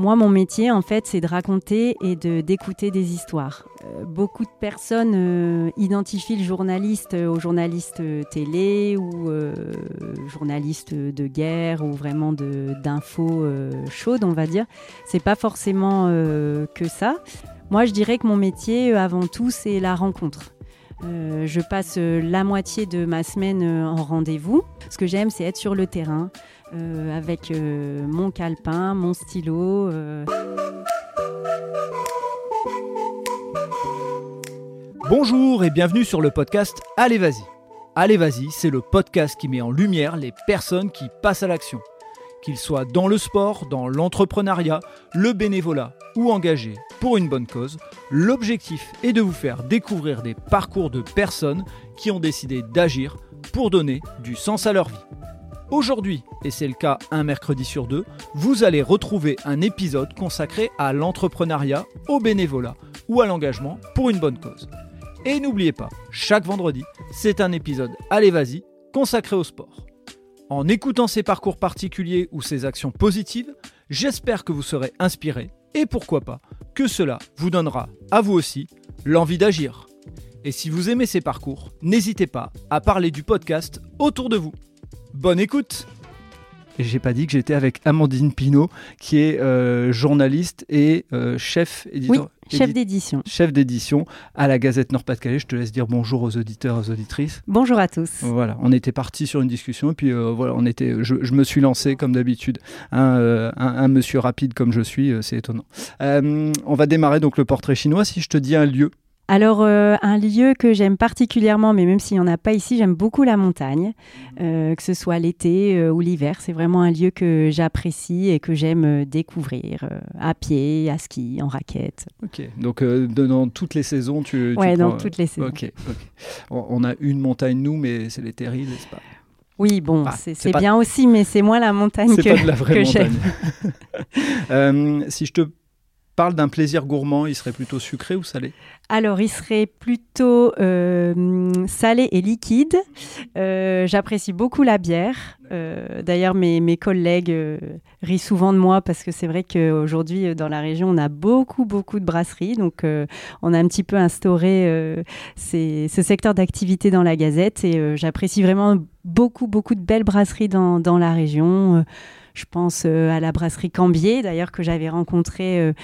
Moi, mon métier, en fait, c'est de raconter et de d'écouter des histoires. Euh, beaucoup de personnes euh, identifient le journaliste au journaliste télé ou journaliste de guerre ou vraiment d'infos chaudes, on va dire. C'est pas forcément que ça. Moi, je dirais que mon métier, avant tout, c'est la rencontre. Euh, je passe euh, la moitié de ma semaine euh, en rendez-vous. Ce que j'aime, c'est être sur le terrain avec mon calepin, mon stylo. Bonjour et bienvenue sur le podcast Allez Vas-y. Allez Vas-y, c'est le podcast qui met en lumière les personnes qui passent à l'action. Qu'ils soient dans le sport, dans l'entrepreneuriat, le bénévolat ou engagés pour une bonne cause, l'objectif est de vous faire découvrir des parcours de personnes qui ont décidé d'agir pour donner du sens à leur vie. Aujourd'hui, et c'est le cas un mercredi sur deux, vous allez retrouver un épisode consacré à l'entrepreneuriat, au bénévolat ou à l'engagement pour une bonne cause. Et n'oubliez pas, chaque vendredi, c'est un épisode Allez vas-y consacré au sport. En écoutant ces parcours particuliers ou ces actions positives, j'espère que vous serez inspiré et pourquoi pas que cela vous donnera, à vous aussi, l'envie d'agir. Et si vous aimez ces parcours, n'hésitez pas à parler du podcast autour de vous. Bonne écoute et j'ai pas dit que j'étais avec Amandine Pinault, qui est euh, journaliste et euh, chef éditeur. chef d'édition. Chef d'édition à la Gazette Nord-Pas-de-Calais. Je te laisse dire bonjour aux auditeurs, aux auditrices. Bonjour à tous. Voilà, on était parti sur une discussion et puis euh, voilà, on était. Je, me suis lancé comme d'habitude, un, un, monsieur rapide comme je suis, c'est étonnant. on va démarrer donc le portrait chinois. Si je te dis un lieu alors, euh, un lieu que j'aime particulièrement, mais même s'il n'y en a pas ici, j'aime beaucoup la montagne, euh, que ce soit l'été euh, ou l'hiver. C'est vraiment un lieu que j'apprécie et que j'aime découvrir à pied, à ski, en raquette. Ok, donc dans toutes les saisons, tu. Oui, dans toutes les saisons. Ok, On a une montagne, nous, mais c'est les terribles, n'est-ce pas? Oui, bon, c'est bien aussi, mais c'est moins la montagne que, pas de la vraie montagne. si je te parle d'un plaisir gourmand, il serait plutôt sucré ou salé? Alors, il serait plutôt euh, salé et liquide. Euh, j'apprécie beaucoup la bière. Euh, d'ailleurs, mes, mes, collègues rient souvent de moi parce que c'est vrai qu'aujourd'hui, dans la région, on a beaucoup, beaucoup de brasseries. Donc, on a un petit peu instauré ce secteur d'activité dans la Gazette et j'apprécie vraiment beaucoup, beaucoup de belles brasseries dans, dans la région. Je pense à la brasserie Cambier, d'ailleurs, que j'avais rencontrée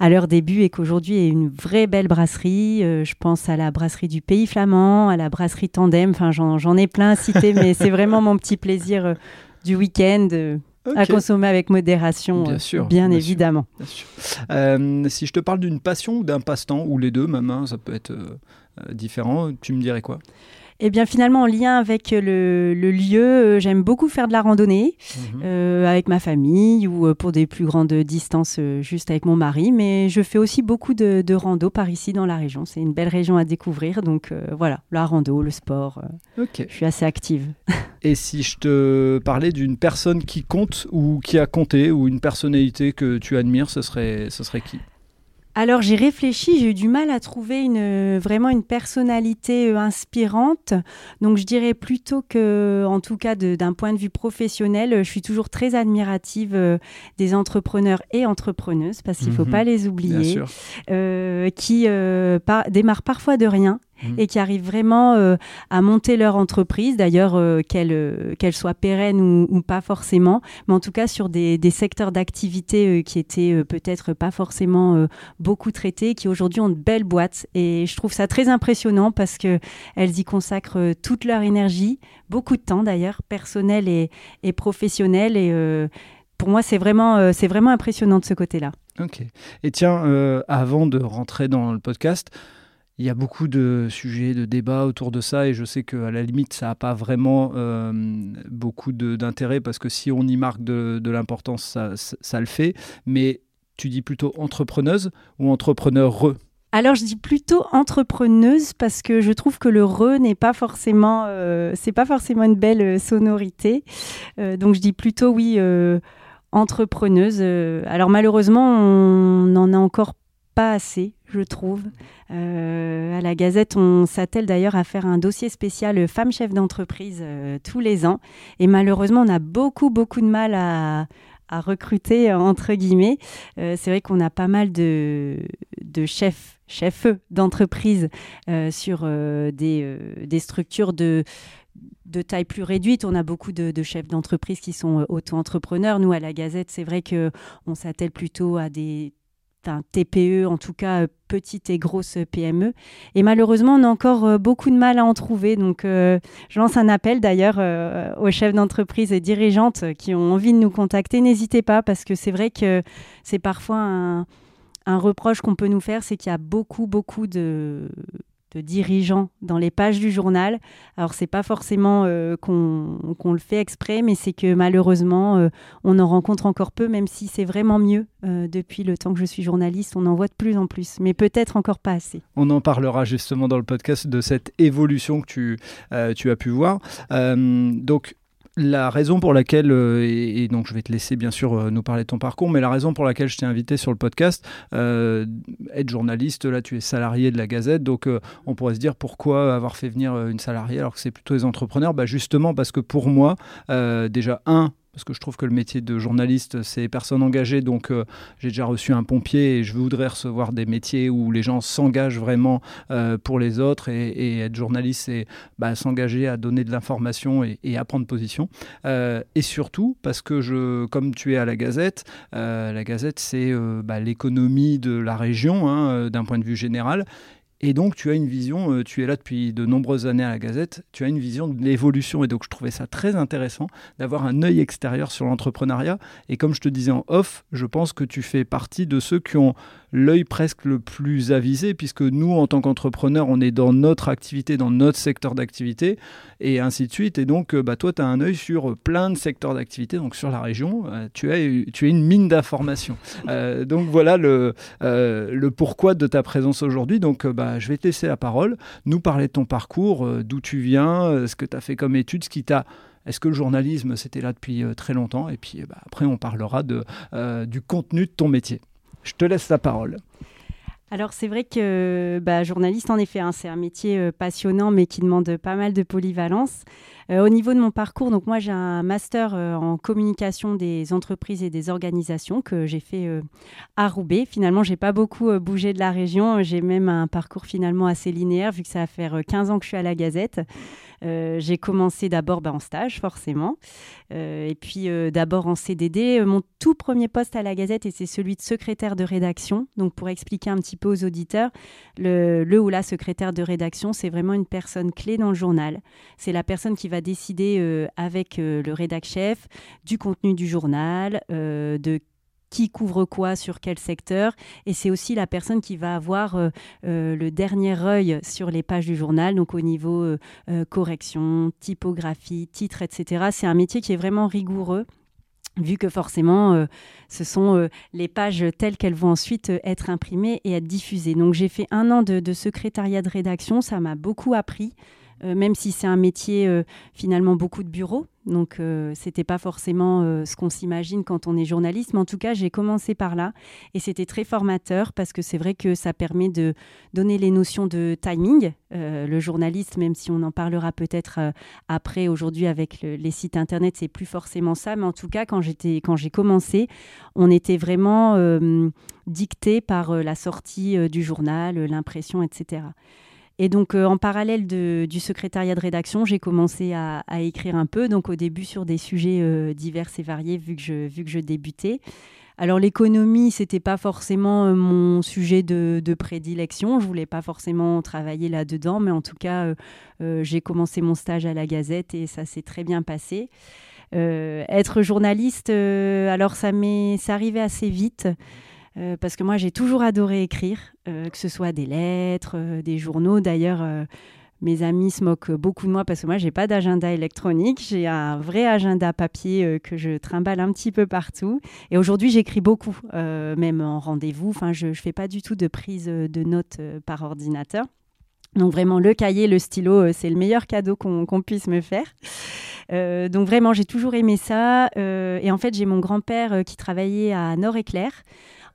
à leur début et qu'aujourd'hui est une vraie belle brasserie. Euh, je pense à la brasserie du Pays Flamand, à la brasserie Tandem. Enfin, j'en ai plein à citer, mais c'est vraiment mon petit plaisir euh, du week-end. Euh, à consommer avec modération, bien, sûr, bien, évidemment. si je te parle d'une passion ou d'un passe-temps, ou les deux même, hein, ça peut être différent, tu me dirais quoi? Eh bien, finalement, en lien avec le, lieu, euh, j'aime beaucoup faire de la randonnée mhm. euh, avec ma famille ou euh, pour des plus grandes distances juste avec mon mari. Mais je fais aussi beaucoup de, de rando par ici dans la région. C'est une belle région à découvrir. Donc voilà, la rando, le sport. Je suis assez active. Et si je te parlais d'une personne qui compte ou qui a compté ou une personnalité que tu admires, ce serait, ce serait qui? Alors j'ai réfléchi, j'ai eu du mal à trouver une, vraiment une personnalité euh, inspirante. Donc je dirais plutôt que, en tout cas d'un point de vue professionnel, je suis toujours très admirative euh, des entrepreneurs et entrepreneuses, parce qu'il ne faut mhm. pas les oublier, euh, qui démarrent parfois de rien Mmh. et qui arrivent vraiment euh, à monter leur entreprise, d'ailleurs euh, qu'elle qu'elle soit pérenne ou, pas forcément, mais en tout cas sur des, des secteurs d'activité euh, qui étaient peut-être pas forcément beaucoup traités, qui aujourd'hui ont de belles boîtes. Et je trouve ça très impressionnant parce qu'elles y consacrent toute leur énergie, beaucoup de temps d'ailleurs, personnel et, et professionnel. Et pour moi, c'est vraiment, c'est vraiment impressionnant de ce côté-là. Ok. Et tiens, avant de rentrer dans le podcast, il y a beaucoup de sujets, de débats autour de ça, et je sais qu'à la limite, ça n'a pas vraiment euh, beaucoup d'intérêt, parce que si on y marque de, l'importance, ça, le fait. Mais tu dis plutôt entrepreneuse ou entrepreneur alors je dis plutôt entrepreneuse parce que je trouve que le re n'est pas forcément euh, pas forcément une belle euh, sonorité. donc je dis plutôt oui entrepreneuse. alors malheureusement on en a encore pas assez, je trouve. Euh, à la Gazette, on s'attelle d'ailleurs à faire un dossier spécial femmes chefs d'entreprise euh, tous les ans. Et malheureusement, on a beaucoup, beaucoup de mal à, recruter, entre guillemets. c'est vrai qu'on a pas mal de, de chefs, chefs d'entreprise sur des, structures de de taille plus réduite. On a beaucoup de, chefs d'entreprise qui sont euh, auto-entrepreneurs. Nous, à la Gazette, c'est vrai que on s'attelle plutôt à des TPE, en tout cas euh, petites et grosses PME. Et malheureusement, on a encore euh, beaucoup de mal à en trouver. Donc, je lance un appel d'ailleurs aux chefs d'entreprise et dirigeantes qui ont envie de nous contacter. N'hésitez pas parce que c'est vrai que c'est parfois un, un reproche qu'on peut nous faire, c'est qu'il y a beaucoup, beaucoup de, de dirigeants dans les pages du journal. Alors c'est pas forcément euh, qu'on le fait exprès, mais c'est que malheureusement euh, on en rencontre encore peu, même si c'est vraiment mieux euh, depuis le temps que je suis journaliste, on en voit de plus en plus, mais peut-être encore pas assez. On en parlera justement dans le podcast de cette évolution que tu, tu as pu voir. donc la raison pour laquelle, euh, et, donc je vais te laisser bien sûr euh, nous parler de ton parcours, mais la raison pour laquelle je t'ai invité sur le podcast, euh, être journaliste, là tu es salarié de la Gazette, donc on pourrait se dire pourquoi avoir fait venir une salariée alors que c'est plutôt les entrepreneurs? Bah Justement parce que pour moi, déjà, un, parce que je trouve que le métier de journaliste, c'est personne engagée. Donc, euh, j'ai déjà reçu un pompier et je voudrais recevoir des métiers où les gens s'engagent vraiment euh, pour les autres. Et, être journaliste, c'est bah, s'engager à donner de l'information et, à prendre position. Euh, et surtout, parce que je, comme tu es à la Gazette, la Gazette, c'est bah, l'économie de la région hein, d'un point de vue général. Et donc, tu as une vision, euh, tu es là depuis de nombreuses années à la Gazette, tu as une vision de l'évolution. Et donc, je trouvais ça très intéressant d'avoir un œil extérieur sur l'entrepreneuriat. Et comme je te disais en off, je pense que tu fais partie de ceux qui ont l'œil presque le plus avisé, puisque nous, en tant qu'entrepreneurs, on est dans notre activité, dans notre secteur d'activité, et ainsi de suite. Et donc, euh, bah, toi, tu as un œil sur plein de secteurs d'activité, donc sur la région, euh, tu, as, tu es une mine d'informations. donc, voilà le, le pourquoi de ta présence aujourd'hui. Donc, bah, je vais te laisser la parole, nous parler de ton parcours, euh, d'où tu viens, euh, ce que tu as fait comme études, ce qui t'a est-ce que le journalisme, c'était là depuis euh, très longtemps? Et puis bah, après, on parlera de, du contenu de ton métier. Je te laisse la parole. Alors c'est vrai que bah, journaliste, en effet, hein, c'est un métier passionnant, mais qui demande pas mal de polyvalence. Au niveau de mon parcours, donc moi j'ai un master en communication des entreprises et des organisations que j'ai fait à Roubaix. Finalement, j'ai pas beaucoup bougé de la région. J'ai même un parcours finalement assez linéaire vu que ça va faire 15 ans que je suis à la Gazette. Euh, j'ai commencé d'abord bah, en stage, forcément, euh, et puis euh, d'abord en CDD. Mon tout premier poste à la Gazette, et c'est celui de secrétaire de rédaction. Donc, pour expliquer un petit peu aux auditeurs, le, le ou la secrétaire de rédaction, c'est vraiment une personne clé dans le journal. C'est la personne qui va décider avec le rédac chef du contenu du journal, de qui couvre quoi sur quel secteur. Et c'est aussi la personne qui va avoir euh, euh, le dernier œil sur les pages du journal, donc au niveau euh, correction, typographie, titre, etc. C'est un métier qui est vraiment rigoureux vu que forcément, ce sont les pages telles qu'elles vont ensuite être imprimées et être diffusées. Donc j'ai fait un an de secrétariat de rédaction, ça m'a beaucoup appris. Euh, même si c'est un métier euh, finalement beaucoup de bureaux. Donc, euh, c'était pas forcément ce qu'on s'imagine quand on est journaliste, mais en tout cas, j'ai commencé par là et c'était très formateur parce que c'est vrai que ça permet de donner les notions de timing. le journaliste, même si on en parlera peut-être après aujourd'hui avec les sites internet, c'est plus forcément ça, mais en tout cas, quand j'étais, quand j'ai commencé, on était vraiment dicté par la sortie du journal, l'impression, etc. Et donc, euh, en parallèle du secrétariat de rédaction, j'ai commencé à, écrire un peu, donc au début sur des sujets euh, divers et variés, vu que je, vu que je débutais. Alors l'économie, c'était pas forcément euh, mon sujet de, prédilection. Je voulais pas forcément travailler là-dedans, mais en tout cas, j'ai commencé mon stage à la Gazette et ça s'est très bien passé. être journaliste, alors ça m'est, ça arrivait assez vite. Euh, parce que moi j'ai toujours adoré écrire, euh, que ce soit des lettres, euh, des journaux. D'ailleurs, mes amis se moquent beaucoup de moi parce que moi j'ai pas d'agenda électronique, j'ai un vrai agenda papier que je trimballe un petit peu partout. Et aujourd'hui j'écris beaucoup, même en rendez-vous. Enfin, je, ne fais pas du tout de prise de notes par ordinateur. Donc vraiment, le cahier, le stylo, c'est le meilleur cadeau qu'on puisse me faire. donc vraiment, j'ai toujours aimé ça. et en fait, j'ai mon grand-père qui travaillait à Nord-Éclair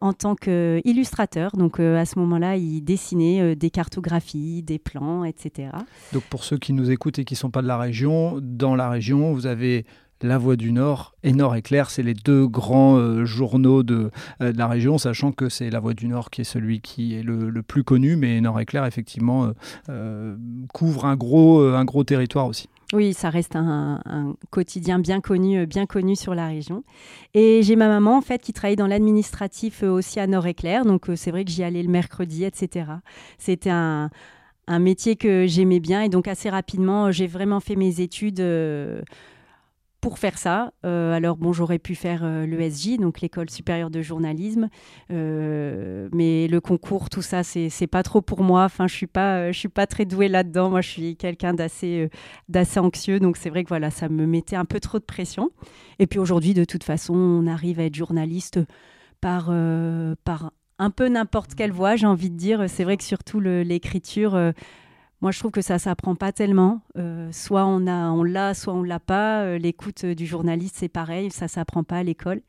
en tant qu'illustrateur. Donc euh, à ce moment-là, il dessinait euh, des cartographies, des plans, etc. Donc pour ceux qui nous écoutent et qui ne sont pas de la région, dans la région, vous avez La Voix du Nord et Nord Éclair. C'est les deux grands journaux de, la région, sachant que c'est La Voix du Nord qui est celui qui est le, le plus connu, mais Nord Éclair, effectivement, couvre un gros, un gros territoire aussi. Oui, ça reste un, quotidien bien connu, euh, bien connu sur la région. Et j'ai ma maman en fait qui travaille dans l'administratif euh, aussi à Nord-Éclair, donc euh, c'est vrai que j'y allais le mercredi, etc. C'était un, métier que j'aimais bien et donc assez rapidement j'ai vraiment fait mes études pour faire ça. Euh, alors bon, j'aurais pu faire euh, l'ESJ, donc l'école supérieure de journalisme, euh, mais le concours, tout ça, c'est pas trop pour moi. Enfin, je suis pas, je suis pas très douée là-dedans. Moi, je suis quelqu'un d'assez d'assez anxieux, donc c'est vrai que voilà, ça me mettait un peu trop de pression. Et puis aujourd'hui, de toute façon, on arrive à être journaliste par par un peu n'importe quelle voie, j'ai envie de dire. C'est vrai que surtout l'écriture moi, je trouve que ça s'apprend pas tellement. Euh, soit on a, on l'a, soit on l'a pas. Euh, l'écoute du journaliste, c'est pareil, ça s'apprend pas à l'école.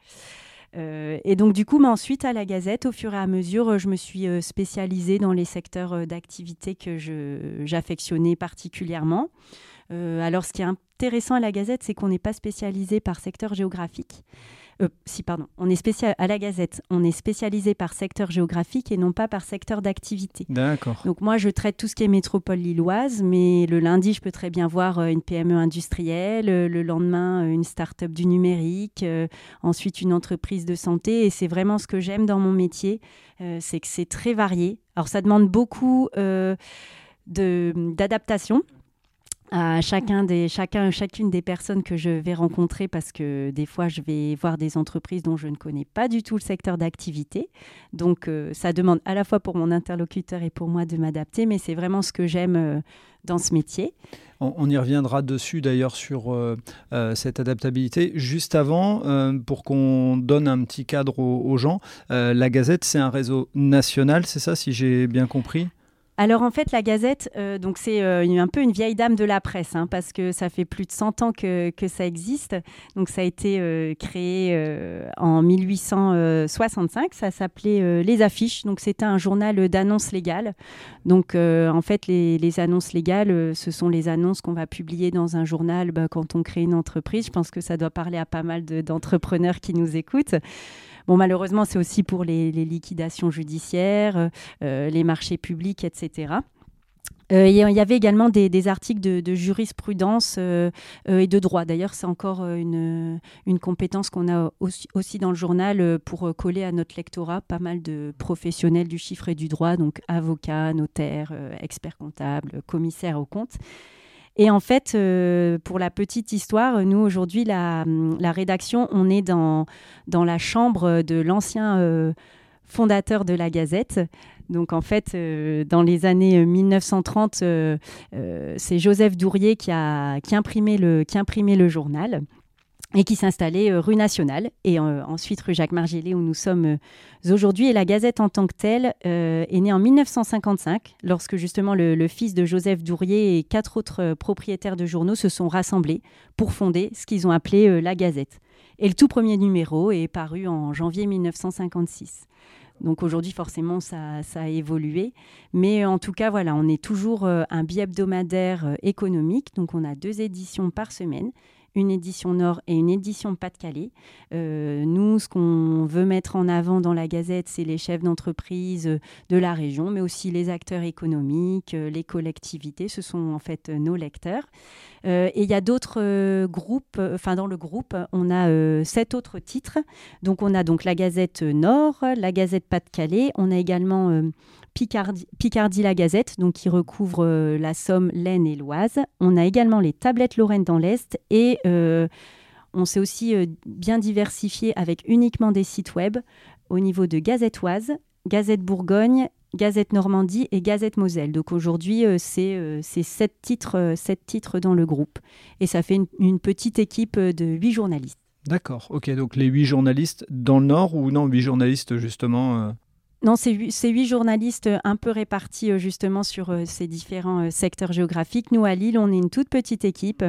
Euh, et donc, du coup, mais ensuite, à la Gazette, au fur et à mesure, je me suis spécialisée dans les secteurs d'activité que j'affectionnais particulièrement. alors, ce qui est intéressant à la Gazette, c'est qu'on n'est pas spécialisé par secteur géographique. Euh, si, pardon. On est spécial à la Gazette. On est spécialisé par secteur géographique et non pas par secteur d'activité. D'accord. Donc moi, je traite tout ce qui est métropole lilloise, mais le lundi, je peux très bien voir euh, une PME industrielle, euh, le lendemain, une start-up du numérique, ensuite une entreprise de santé. Et c'est vraiment ce que j'aime dans mon métier, c'est que c'est très varié. Alors ça demande beaucoup d'adaptation à chacun des, chacun, chacune des personnes que je vais rencontrer parce que des fois je vais voir des entreprises dont je ne connais pas du tout le secteur d'activité. Donc euh, ça demande à la fois pour mon interlocuteur et pour moi de m'adapter, mais c'est vraiment ce que j'aime euh, dans ce métier. On, y reviendra dessus d'ailleurs sur euh, cette adaptabilité. Juste avant, pour qu'on donne un petit cadre aux gens, la Gazette c'est un réseau national, c'est ça si j'ai bien compris? Alors en fait, la Gazette, euh, donc c'est euh, un peu une vieille dame de la presse, hein, parce que ça fait plus de 100 ans que, ça existe. Donc ça a été euh, créé en 1865. Ça s'appelait Les Affiches. Donc c'était un journal d'annonces légales. Donc en fait, les, annonces légales, ce sont les annonces qu'on va publier dans un journal bah, quand on crée une entreprise. Je pense que ça doit parler à pas mal d'entrepreneurs qui nous écoutent. Bon, malheureusement, c'est aussi pour les, liquidations judiciaires, euh, les marchés publics, etc. Euh, il y avait également des, articles de, jurisprudence euh, et de droit. D'ailleurs, c'est encore une, compétence qu'on a aussi, dans le journal pour coller à notre lectorat pas mal de professionnels du chiffre et du droit, donc avocats, notaires, experts comptables, commissaires aux comptes. Et en fait, euh, pour la petite histoire, nous, aujourd'hui, la, rédaction, on est dans, dans la chambre de l'ancien euh, fondateur de la Gazette. Donc, en fait, euh, dans les années 1930, c'est Joseph Dourier qui a, qui, le, qui imprimé le journal et qui s'installait euh, rue Nationale et euh, ensuite rue Jacques Margillet où nous sommes euh, aujourd'hui. Et la Gazette en tant que telle est née en 1955 lorsque justement le, fils de Joseph Dourier et quatre autres propriétaires de journaux se sont rassemblés pour fonder ce qu'ils ont appelé la Gazette. Et le tout premier numéro est paru en janvier 1956. Donc aujourd'hui, forcément, ça, ça, a évolué. Mais en tout cas, voilà, on est toujours un bi-hebdomadaire économique. Donc on a deux éditions par semaine une édition Nord et une édition Pas-de-Calais. Euh, nous, ce qu'on veut mettre en avant dans la Gazette, c'est les chefs d'entreprise euh, de la région, mais aussi les acteurs économiques, euh, les collectivités. Ce sont en fait nos lecteurs. Et il y a d'autres groupes, enfin dans le groupe, on a sept autres titres. Donc on a donc la Gazette Nord, la Gazette Pas-de-Calais, on a également Picardie, la Gazette, donc qui recouvre euh, la Somme, l'Aisne et l'Oise. On a également les tablettes Lorraine dans l'Est et euh, on s'est aussi euh, bien diversifié avec uniquement des sites web au niveau de Gazette Oise, Gazette Bourgogne, Gazette Normandie et Gazette Moselle. Donc aujourd'hui, c'est sept titres, sept titres dans le groupe. Et ça fait une, une petite équipe de huit journalistes. D'accord, ok. Donc les huit journalistes dans le Nord ou non, huit journalistes justement non, c'est huit, journalistes un peu répartis justement sur ces différents secteurs géographiques. Nous, à Lille, on est une toute petite équipe.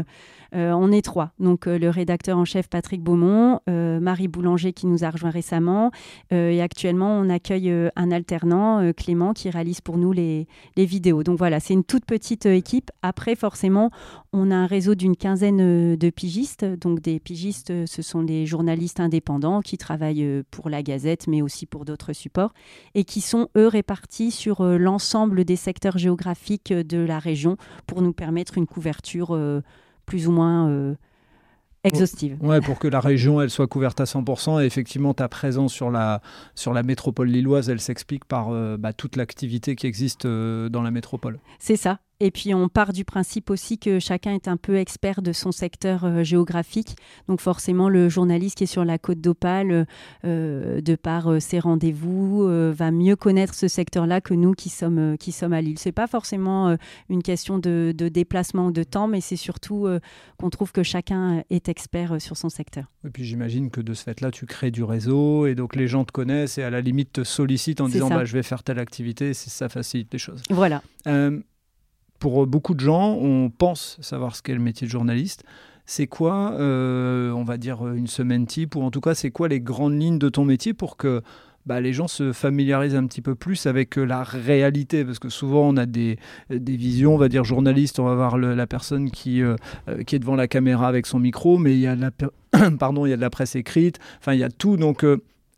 Euh, on est trois. Donc euh, le rédacteur en chef Patrick Beaumont, euh, Marie Boulanger qui nous a rejoint récemment, et actuellement on accueille un alternant, Clément, qui réalise pour nous les, vidéos. Donc voilà, c'est une toute petite équipe. Après, forcément, on a un réseau d'une quinzaine de pigistes. Donc des pigistes, ce sont des journalistes indépendants qui travaillent pour la Gazette, mais aussi pour d'autres supports, et qui sont, eux, répartis sur l'ensemble des secteurs géographiques de la région pour nous permettre une couverture plus ou moins euh, exhaustive. Ouais, pour que la région elle soit couverte à 100%. Et effectivement, ta présence sur la, sur la métropole lilloise, elle s'explique par euh, bah, toute l'activité qui existe euh, dans la métropole. C'est ça. Et puis on part du principe aussi que chacun est un peu expert de son secteur euh, géographique. Donc forcément, le journaliste qui est sur la côte d'Opale, euh, de par euh, ses rendez-vous, va mieux connaître ce secteur-là que nous qui sommes, qui sommes à Lille. C'est pas forcément une question de, déplacement ou de temps, mais c'est surtout qu'on trouve que chacun est expert sur son secteur. Et puis j'imagine que de ce fait-là, tu crées du réseau et donc les gens te connaissent et à la limite te sollicitent en disant bah, je vais faire telle activité, ça facilite les choses. Voilà pour beaucoup de gens, on pense savoir ce qu'est le métier de journaliste. C'est quoi, euh, on va dire, une semaine type, ou en tout cas, c'est quoi les grandes lignes de ton métier pour que bah, les gens se familiarisent un petit peu plus avec euh, la réalité, parce que souvent on a des, visions, on va dire journaliste, on va voir la personne qui, euh, qui est devant la caméra avec son micro, mais il y a de la, pardon, il y a de la presse écrite, enfin il y a tout, donc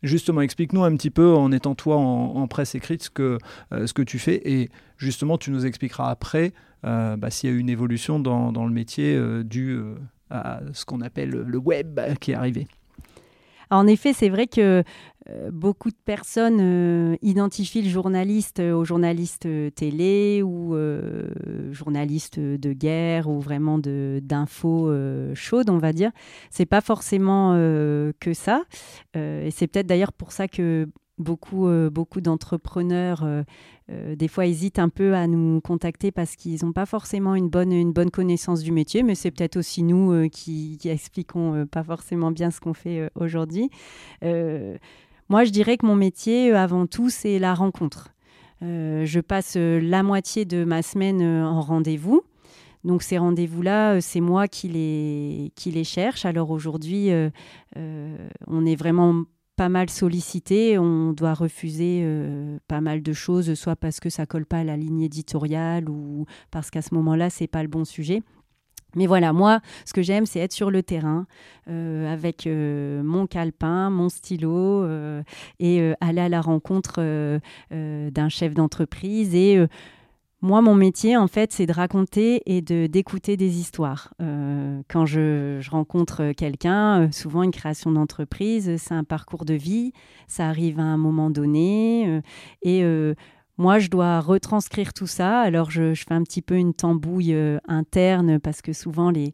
Justement, explique-nous un petit peu, en étant toi en, presse écrite, ce que, euh, ce que tu fais. Et justement, tu nous expliqueras après euh, bah, s'il y a eu une évolution dans, dans le métier euh, dû à ce qu'on appelle le web qui est arrivé. En effet, c'est vrai que euh, beaucoup de personnes euh, identifient le journaliste euh, au journaliste télé ou journaliste de guerre ou vraiment d'infos chaudes, on va dire. C'est pas forcément que ça. et c'est peut-être d'ailleurs pour ça que beaucoup, beaucoup d'entrepreneurs des fois hésitent un peu à nous contacter parce qu'ils n'ont pas forcément une bonne, une bonne connaissance du métier, mais c'est peut-être aussi nous qui, qui, expliquons pas forcément bien ce qu'on fait aujourd'hui. Moi, je dirais que mon métier, euh, avant tout, c'est la rencontre. Euh, je passe euh, la moitié de ma semaine en rendez-vous. Donc ces rendez-vous-là, c'est moi qui les, qui les cherche. Alors aujourd'hui, on est vraiment pas mal sollicité. On doit refuser pas mal de choses, soit parce que ça colle pas à la ligne éditoriale ou parce qu'à ce moment-là, c'est pas le bon sujet. Mais voilà, moi, ce que j'aime, c'est être sur le terrain euh, avec euh, mon calepin, mon stylo euh, et aller à la rencontre d'un chef d'entreprise. Et moi, mon métier, en fait, c'est de raconter et de d'écouter des histoires. quand je, rencontre quelqu'un, souvent une création d'entreprise, c'est un parcours de vie, ça arrive à un moment donné. et moi, je dois retranscrire tout ça. Alors, je, fais un petit peu une tambouille euh, interne parce que souvent, les,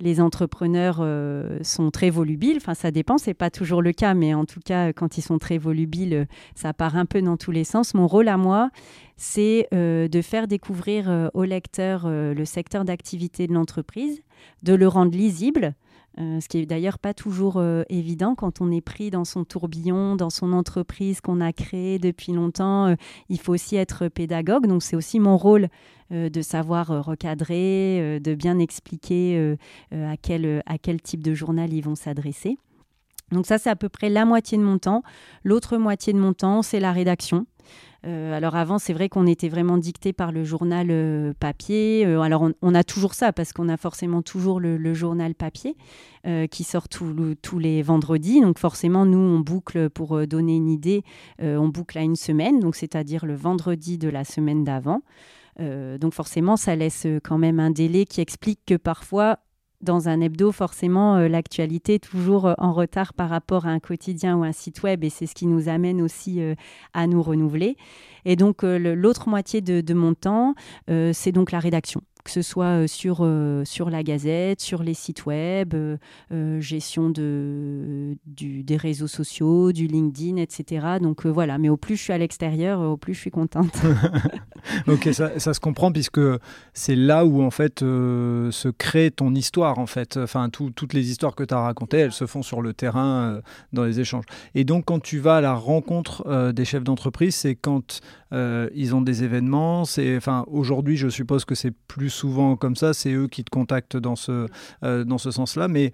les entrepreneurs euh, sont très volubiles. Enfin, ça dépend, c'est pas toujours le cas, mais en tout cas, quand ils sont très volubiles, ça part un peu dans tous les sens. Mon rôle à moi, c'est euh, de faire découvrir au lecteur le secteur d'activité de l'entreprise, de le rendre lisible, euh, ce qui est d'ailleurs pas toujours euh, évident quand on est pris dans son tourbillon, dans son entreprise qu'on a créée depuis longtemps. Euh, il faut aussi être pédagogue, donc c'est aussi mon rôle de savoir recadrer, de bien expliquer à, quel, à quel type de journal ils vont s'adresser. Donc ça, c'est à peu près la moitié de mon temps. L'autre moitié de mon temps, c'est la rédaction. Euh, alors avant, c'est vrai qu'on était vraiment dicté par le journal euh, papier. Euh, alors on, a toujours ça parce qu'on a forcément toujours le, journal papier qui sort tous les vendredis. Donc forcément, nous, on boucle pour donner une idée, on boucle à une semaine, donc c'est-à-dire le vendredi de la semaine d'avant. donc forcément, ça laisse quand même un délai qui explique que parfois dans un hebdo, forcément, euh, l'actualité est toujours euh, en retard par rapport à un quotidien ou un site web, et c'est ce qui nous amène aussi euh, à nous renouveler. Et donc, l'autre moitié de, mon temps, c'est donc la rédaction que ce soit sur, sur la gazette, sur les sites web, gestion de, des des réseaux sociaux, du LinkedIn, etc. Donc voilà, mais au plus je suis à l'extérieur, au plus je suis contente. ok, ça, ça, se comprend puisque c'est là où en fait se crée ton histoire en fait. Enfin, toutes les histoires que tu as racontées, elles se font sur le terrain dans les échanges. Et donc quand tu vas à la rencontre des chefs d'entreprise, c'est quand ils ont des événements. C'est, enfin, aujourd'hui, je suppose que c'est plus souvent comme ça. C'est eux qui te contactent dans ce, euh, dans ce sens-là. Mais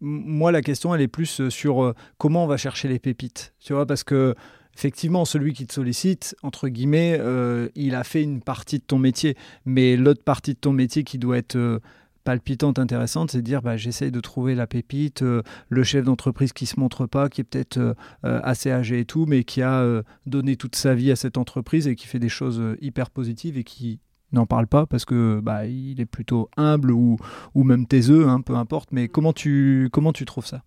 moi, la question, elle est plus euh, sur euh, comment on va chercher les pépites. Tu vois, parce que effectivement, celui qui te sollicite, entre guillemets, il a fait une partie de ton métier. Mais l'autre partie de ton métier qui doit être palpitante, intéressante, c'est de dire bah, j'essaye de trouver la pépite, le chef d'entreprise qui se montre pas, qui est peut-être assez âgé et tout, mais qui a donné toute sa vie à cette entreprise et qui fait des choses hyper positives et qui n'en parle pas parce que bah, il est plutôt humble ou, ou même taiseux, hein, peu importe. Mais comment tu, comment tu trouves ça?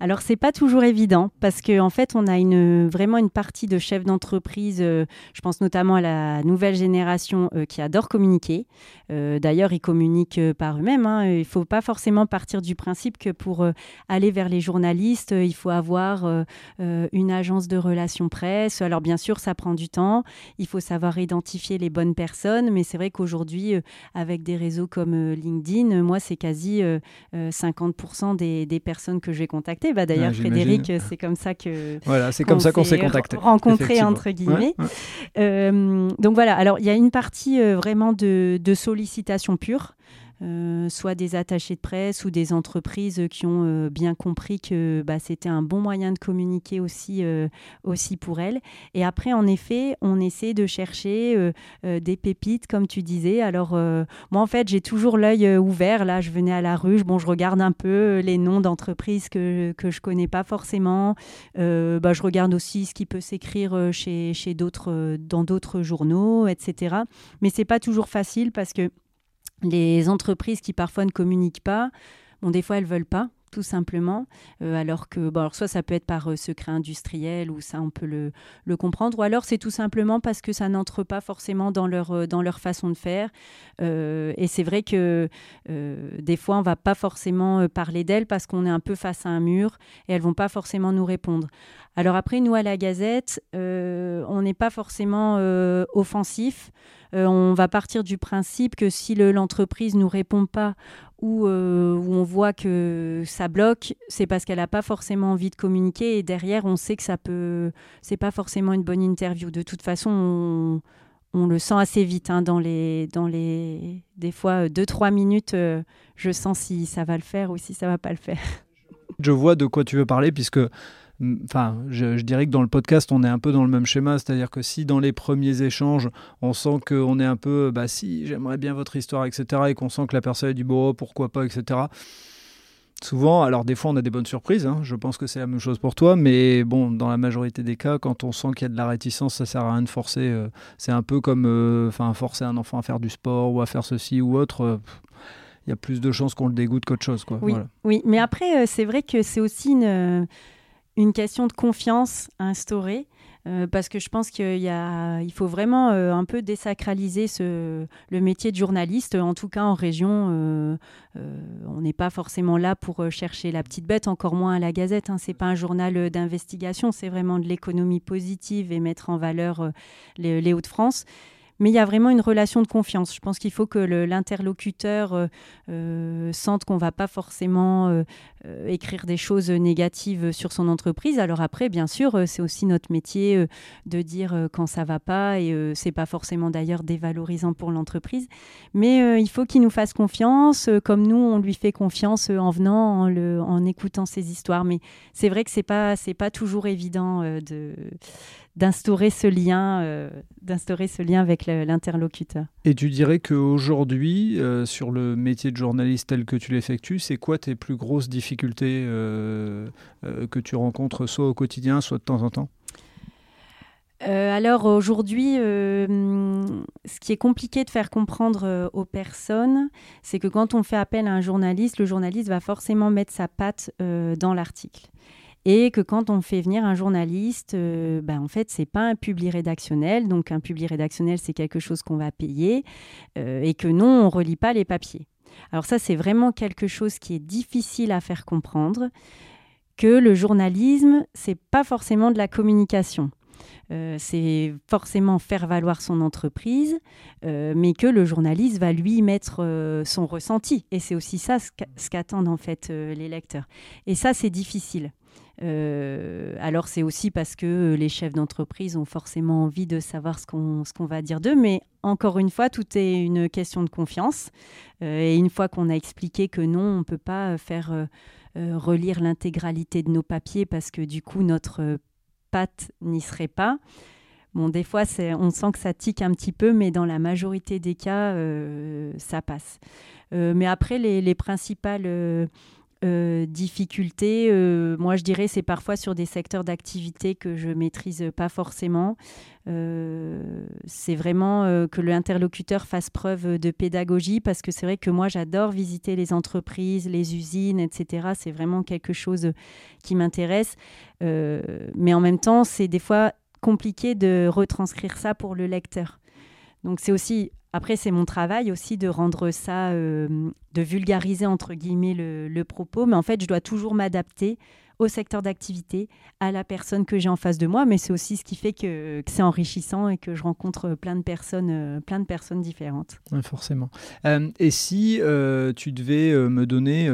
Alors c'est pas toujours évident parce qu'en en fait on a une, vraiment une partie de chefs d'entreprise, euh, je pense notamment à la nouvelle génération euh, qui adore communiquer. Euh, d'ailleurs ils communiquent par eux-mêmes. Hein. Il faut pas forcément partir du principe que pour aller vers les journalistes il faut avoir une agence de relations presse. Alors bien sûr ça prend du temps, il faut savoir identifier les bonnes personnes, mais c'est vrai qu'aujourd'hui avec des réseaux comme LinkedIn, moi c'est quasi 50% des, des personnes que je vais bah, D'ailleurs, Frédéric, c'est comme ça que. Voilà, c'est comme ça qu'on s'est contacté. Rencontré, entre guillemets. Euh, donc voilà, alors il y a une partie euh, vraiment de, de sollicitation pure. Euh, soit des attachés de presse ou des entreprises qui ont euh, bien compris que bah, c'était un bon moyen de communiquer aussi, euh, aussi pour elles. Et après, en effet, on essaie de chercher des pépites, comme tu disais. Alors, moi, en fait, j'ai toujours l'œil ouvert. Là, je venais à la ruche, bon, je regarde un peu les noms d'entreprises que, que je connais pas forcément. bah, je regarde aussi ce qui peut s'écrire chez, chez dans d'autres journaux, etc. Mais c'est pas toujours facile parce que les entreprises qui parfois ne communiquent pas, bon, des fois elles veulent pas tout simplement, euh, alors que bon, alors soit ça peut être par euh, secret industriel ou ça on peut le, le comprendre, ou alors c'est tout simplement parce que ça n'entre pas forcément dans leur, euh, dans leur façon de faire. et c'est vrai que des fois on va pas forcément parler d'elles parce qu'on est un peu face à un mur et elles vont pas forcément nous répondre. Alors après nous à la Gazette, on n'est pas forcément offensif. Euh, on va partir du principe que si l'entreprise ne nous répond pas ou euh, où, on voit que ça bloque, c'est parce qu'elle n'a pas forcément envie de communiquer et derrière on sait que ça peut, c'est pas forcément une bonne interview. De toute façon, on, le sent assez vite hein, dans les, dans les, des fois 2-3 euh, minutes, je sens si ça va le faire ou si ça va pas le faire. Je vois de quoi tu veux parler puisque Enfin, je, dirais que dans le podcast, on est un peu dans le même schéma, c'est-à-dire que si dans les premiers échanges, on sent qu'on est un peu, bah si, j'aimerais bien votre histoire, etc., et qu'on sent que la personne est du bon, pourquoi pas, etc. Souvent, alors des fois on a des bonnes surprises, hein, je pense que c'est la même chose pour toi, mais bon, dans la majorité des cas, quand on sent qu'il y a de la réticence, ça sert à rien de forcer. Euh, c'est un peu comme euh, forcer un enfant à faire du sport ou à faire ceci ou autre. Euh, il y a plus de chances qu'on le dégoûte qu'autre chose. Quoi. Oui, oui, mais après, c'est vrai que c'est aussi une une question de confiance à instaurer. Euh, parce que je pense qu'il il faut vraiment euh, un peu désacraliser le métier de journaliste. En tout cas, en région, euh, on n'est pas forcément là pour chercher la petite bête, encore moins à la Gazette. Hein. C'est pas un journal d'investigation, c'est vraiment de l'économie positive et mettre en valeur les, Hauts-de-France mais il y a vraiment une relation de confiance. Je pense qu'il faut que l'interlocuteur sente qu'on ne va pas forcément euh, écrire des choses négatives sur son entreprise. Alors après, bien sûr, c'est aussi notre métier de dire quand ça va pas et c'est pas forcément d'ailleurs dévalorisant pour l'entreprise. Mais il faut qu'il nous fasse confiance, comme nous on lui fait confiance en venant, en, écoutant ses histoires. Mais c'est vrai que c'est pas c'est pas toujours évident de d'instaurer ce lien, euh, d'instaurer ce lien avec l'interlocuteur. Et tu dirais qu'aujourd'hui, euh, sur le métier de journaliste tel que tu l'effectues, c'est quoi tes plus grosses difficultés? Euh, que tu rencontres soit au quotidien, soit de temps en temps alors aujourd'hui, ce qui est compliqué de faire comprendre aux personnes, c'est que quand on fait appel à un journaliste, le journaliste va forcément mettre sa patte dans l'article et que quand on fait venir un journaliste, euh, ben en fait, c'est pas un public rédactionnel. Donc, un public rédactionnel, c'est quelque chose qu'on va payer euh, et que non, on relit pas les papiers. Alors ça, c'est vraiment quelque chose qui est difficile à faire comprendre que le journalisme, c'est pas forcément de la communication. Euh, c'est forcément faire valoir son entreprise, euh, mais que le journaliste va lui mettre euh, son ressenti. Et c'est aussi ça ce qu'attendent en fait les lecteurs. Et ça, c'est difficile. Alors c'est aussi parce que les chefs d'entreprise ont forcément envie de savoir ce qu'on va dire d'eux, mais encore une fois, tout est une question de confiance. et une fois qu'on a expliqué que non, on ne peut pas faire relire l'intégralité de nos papiers parce que du coup notre pâte n'y serait pas. Bon, des fois, on sent que ça tique un petit peu, mais dans la majorité des cas, euh, ça passe. Euh, mais après, les, principales euh, difficultés, moi, je dirais, c'est parfois sur des secteurs d'activité que je maîtrise pas forcément. c'est vraiment que l'interlocuteur fasse preuve de pédagogie, parce que c'est vrai que moi, j'adore visiter les entreprises, les usines, etc. C'est vraiment quelque chose qui m'intéresse. mais en même temps, c'est des fois compliqué de retranscrire ça pour le lecteur. Donc c'est aussi, après c'est mon travail aussi de rendre ça, euh, de vulgariser entre guillemets le, propos, mais en fait je dois toujours m'adapter au secteur d'activité, à la personne que j'ai en face de moi, mais c'est aussi ce qui fait que, c'est enrichissant et que je rencontre plein de personnes, euh, plein de personnes différentes. forcément. Euh, et si tu devais me donner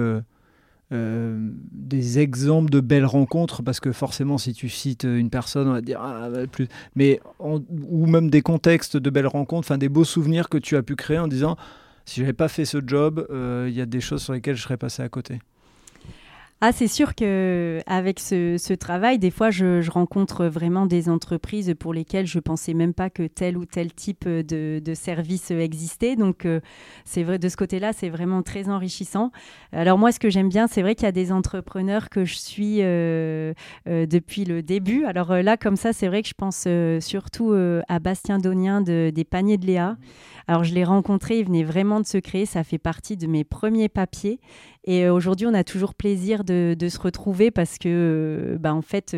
euh, des exemples de belles rencontres parce que forcément si tu cites une personne on va dire ah, bah, plus mais ou même des contextes de belles rencontres enfin des beaux souvenirs que tu as pu créer en disant si j'avais pas fait ce job euh, il y a des choses sur lesquelles je serais passé à côté ah, c'est sûr que avec ce, travail, des fois, je, rencontre vraiment des entreprises pour lesquelles je pensais même pas que tel ou tel type de, service existait. Donc, euh, c'est vrai de ce côté-là, c'est vraiment très enrichissant. Alors moi, ce que j'aime bien, c'est vrai qu'il y a des entrepreneurs que je suis euh, euh, depuis le début. Alors là, comme ça, c'est vrai que je pense surtout à Bastien Donien de, des Paniers de Léa. Alors je l'ai rencontré, il venait vraiment de se créer, ça fait partie de mes premiers papiers. Et euh, aujourd'hui, on a toujours plaisir de, se retrouver parce que, euh, bah, en fait,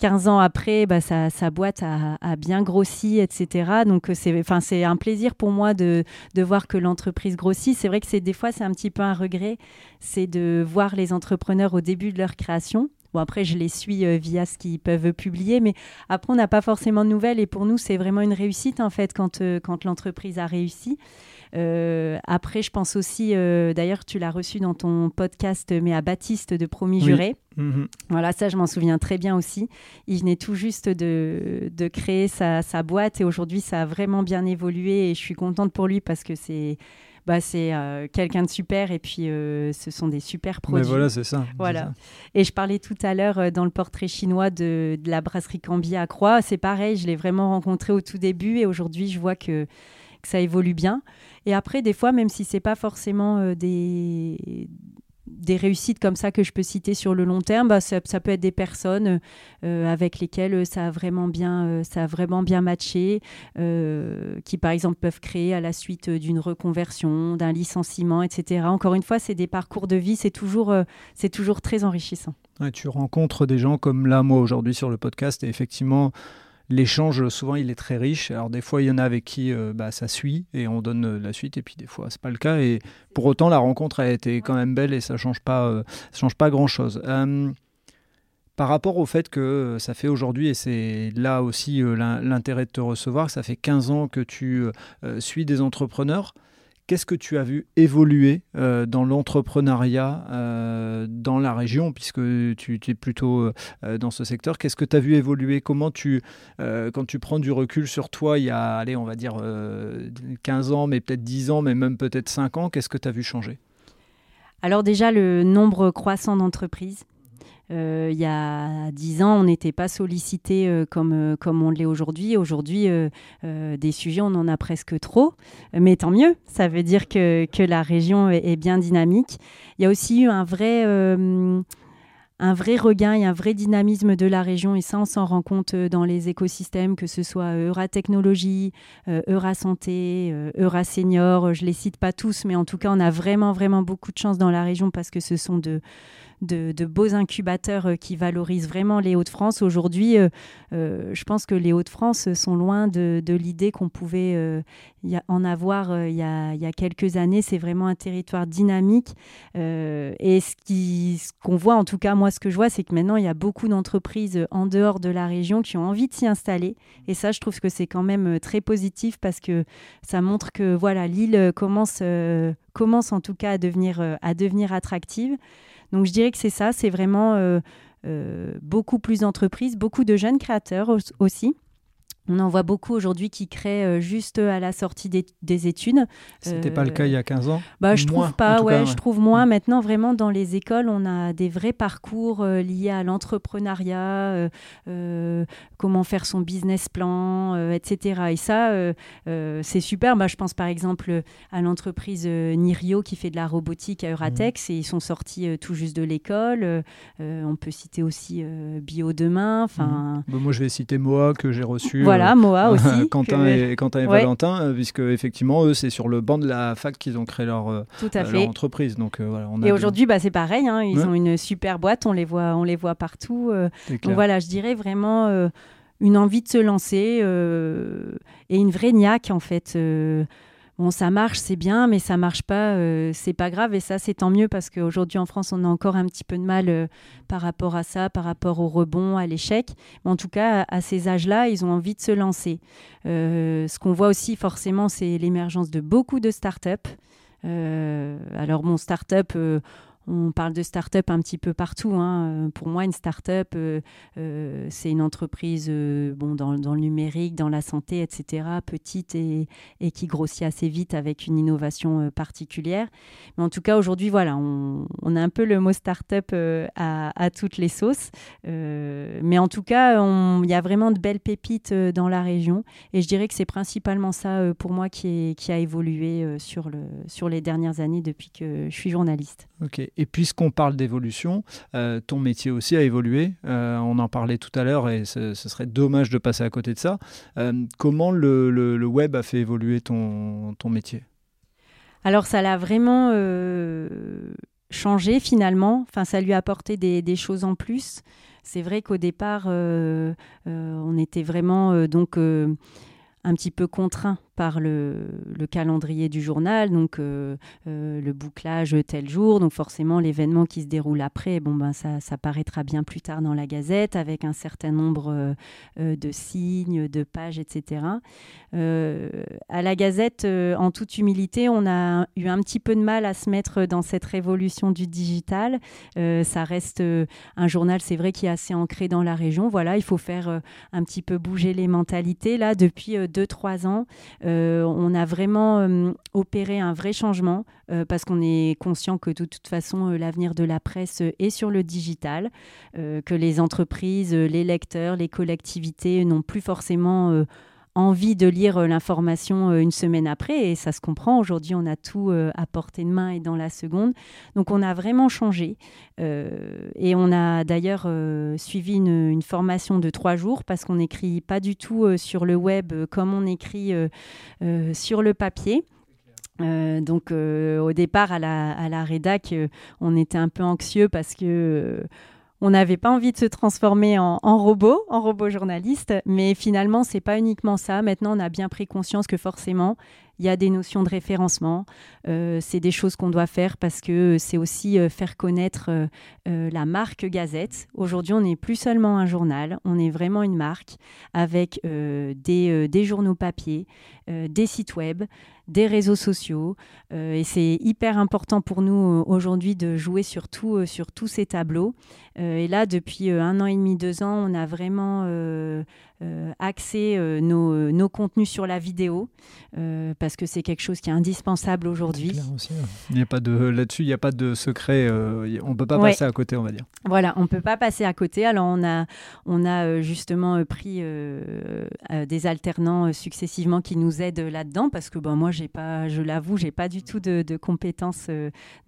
15 euh, ans après, bah, sa, boîte a, bien grossi, etc. Donc, c'est un plaisir pour moi de, de voir que l'entreprise grossit. C'est vrai que des fois, c'est un petit peu un regret, c'est de voir les entrepreneurs au début de leur création Bon, après, je les suis euh, via ce qu'ils peuvent publier, mais après, on n'a pas forcément de nouvelles. Et pour nous, c'est vraiment une réussite, en fait, quand, euh, quand l'entreprise a réussi. Euh, après, je pense aussi, d'ailleurs, tu l'as reçu dans ton podcast, mais à Baptiste de Promis Juré. Mhm. Voilà, ça, je m'en souviens très bien aussi. Il venait tout juste de, de créer sa, sa boîte et aujourd'hui, ça a vraiment bien évolué et je suis contente pour lui parce que c'est bah, c'est euh, quelqu'un de super et puis euh, ce sont des super produits. Mais voilà, c'est ça. Voilà. Et je parlais tout à l'heure euh, dans le portrait chinois de, de la brasserie Cambier à Croix. C'est pareil, je l'ai vraiment rencontré au tout début et aujourd'hui, je vois que, que, ça évolue bien. Et après, des fois, même si c'est pas forcément des des réussites comme ça que je peux citer sur le long terme, bah, ça, peut être des personnes euh, avec lesquelles ça a vraiment bien, euh, ça a vraiment bien matché, euh, qui par exemple peuvent créer à la suite d'une reconversion, d'un licenciement, etc. Encore une fois, c'est des parcours de vie, c'est toujours, c'est toujours très enrichissant. tu rencontres des gens comme là, moi aujourd'hui sur le podcast, et effectivement, l'échange, souvent, il est très riche. Alors, des fois, il y en a avec qui euh, bah, ça suit et on donne euh, la suite, et puis des fois, c'est pas le cas. Et pour autant, la rencontre a été quand même belle et ça change pas, euh, change pas grand-chose. par rapport au fait que ça fait aujourd'hui, et c'est là aussi l'intérêt de te recevoir, ça fait 15 ans que tu suis des entrepreneurs. Qu'est-ce que tu as vu évoluer euh, dans l'entrepreneuriat euh, dans la région, puisque tu, es plutôt euh, dans ce secteur? Qu'est-ce que tu as vu évoluer? Comment tu, quand tu prends du recul sur toi, il y a, on va dire 15 ans, mais peut-être 10 ans, mais même peut-être 5 ans, qu'est-ce que tu as vu changer? Alors déjà, le nombre croissant d'entreprises, euh, il y a dix ans, on n'était pas sollicité euh, comme, euh, comme on l'est aujourd'hui. Aujourd'hui, des sujets, on en a presque trop. Mais tant mieux, ça veut dire que, que la région est, bien dynamique. Il y a aussi eu un vrai un vrai regain et un vrai dynamisme de la région. Et ça, on s'en rend compte dans les écosystèmes, que ce soit Euratechnologie, Eurasanté, Eurasenior. Je les cite pas tous, mais en tout cas, on a vraiment, vraiment beaucoup de chance dans la région parce que ce sont de, de, beaux incubateurs qui valorisent vraiment les Hauts-de-France. Aujourd'hui, je pense que les Hauts-de-France sont loin de, l'idée qu'on pouvait en avoir il y, a, quelques années. C'est vraiment un territoire dynamique. et ce qu'on voit, en tout cas, moi, ce que je vois, c'est que maintenant, il y a beaucoup d'entreprises en dehors de la région qui ont envie de s'y installer. Et ça, je trouve que c'est quand même très positif parce que ça montre que voilà, l'île commence, commence en tout cas à devenir, à devenir attractive. Donc je dirais que c'est ça, c'est vraiment euh, euh, beaucoup plus d'entreprises, beaucoup de jeunes créateurs aussi. On en voit beaucoup aujourd'hui qui créent euh, juste à la sortie des, études. C'était pas le cas il y a 15 ans? bah, Je trouve pas, ouais, je trouve moins. Mm. Maintenant, vraiment, dans les écoles, on a des vrais parcours liés à l'entrepreneuriat, comment faire son business plan, etc. Et ça, c'est super. Bah, je pense par exemple à l'entreprise Nirio qui fait de la robotique à Euratex mm. et ils sont sortis tout juste de l'école. on peut citer aussi Bio Demain. Enfin, mm. bah, moi, je vais citer Moa que j'ai reçu. Voilà, Moa aussi. Quentin, et, Quentin et Valentin, euh, puisque effectivement, eux, c'est sur le banc de la fac qu'ils ont créé leur, euh, euh, entreprise. Donc, voilà, et aujourd'hui, bah, c'est pareil. Hein, ils ont une super boîte, on les voit, on les voit partout. donc voilà, je dirais vraiment une envie de se lancer et une vraie niaque en fait bon, ça marche, c'est bien, mais ça marche pas, euh, c'est pas grave. Et ça, c'est tant mieux parce qu'aujourd'hui en France, on a encore un petit peu de mal euh, par rapport à ça, par rapport au rebond, à l'échec. En tout cas, à, ces âges-là, ils ont envie de se lancer. Euh, ce qu'on voit aussi, forcément, c'est l'émergence de beaucoup de startups. alors, mon startup, on parle de start-up un petit peu partout. Hein. Euh, pour moi, une start-up, euh, euh, c'est une entreprise bon, dans, le numérique, dans la santé, etc., petite et, qui grossit assez vite avec une innovation particulière. Mais en tout cas, aujourd'hui, voilà, on, a un peu le mot start-up à, toutes les sauces. mais en tout cas, il y a vraiment de belles pépites dans la région. Et je dirais que c'est principalement ça, pour moi, qui, a évolué sur, sur les dernières années depuis que je suis journaliste. Et puisqu'on parle d'évolution, euh, ton métier aussi a évolué. Euh, on en parlait tout à l'heure et ce, serait dommage de passer à côté de ça. Euh, comment le, web a fait évoluer ton, métier? Alors ça l'a vraiment changé finalement. Enfin, ça lui a apporté des, des choses en plus. C'est vrai qu'au départ, on était vraiment donc un petit peu contraint par le, calendrier du journal, donc euh, euh, le bouclage tel jour, donc forcément l'événement qui se déroule après, bon ben ça, ça, paraîtra bien plus tard dans la Gazette avec un certain nombre euh, de signes, de pages, etc. à la Gazette, en toute humilité, on a eu un petit peu de mal à se mettre dans cette révolution du digital. ça reste un journal, c'est vrai, qui est assez ancré dans la région. Voilà, il faut faire un petit peu bouger les mentalités. Là, depuis 2-3 ans, euh, on a vraiment euh, opéré un vrai changement euh, parce qu'on est conscient que de toute façon, l'avenir de la presse est sur le digital, que les entreprises, les lecteurs, les collectivités n'ont plus forcément envie de lire euh, l'information euh, une semaine après, et ça se comprend. Aujourd'hui, on a tout euh, à portée de main et dans la seconde. Donc, on a vraiment changé. et on a d'ailleurs suivi une, formation de trois jours parce qu'on n'écrit pas du tout sur le web comme on écrit sur le papier. donc au départ à la, à rédac, on était un peu anxieux parce que on n'avait pas envie de se transformer en, robot, en robot journaliste, mais finalement, c'est pas uniquement ça. Maintenant, on a bien pris conscience que forcément, il y a des notions de référencement. Euh, c'est des choses qu'on doit faire parce que c'est aussi euh, faire connaître euh, la marque Gazette. Aujourd'hui, on n'est plus seulement un journal, on est vraiment une marque avec des, journaux papier, des sites web, des réseaux sociaux. et c'est hyper important pour nous aujourd'hui de jouer sur, tous ces tableaux. et là, depuis un an et demi, deux ans, on a vraiment axer euh, nos, nos, contenus sur la vidéo euh, parce que c'est quelque chose qui est indispensable aujourd'hui. Il n'y a pas de là-dessus, il n'y a pas de secret. on peut pas passer à côté, on va dire. Voilà, on peut pas passer à côté. Alors on a on a justement pris des alternants successivement qui nous aident là-dedans parce que bon moi j'ai pas, je l'avoue, j'ai pas du tout de, de compétences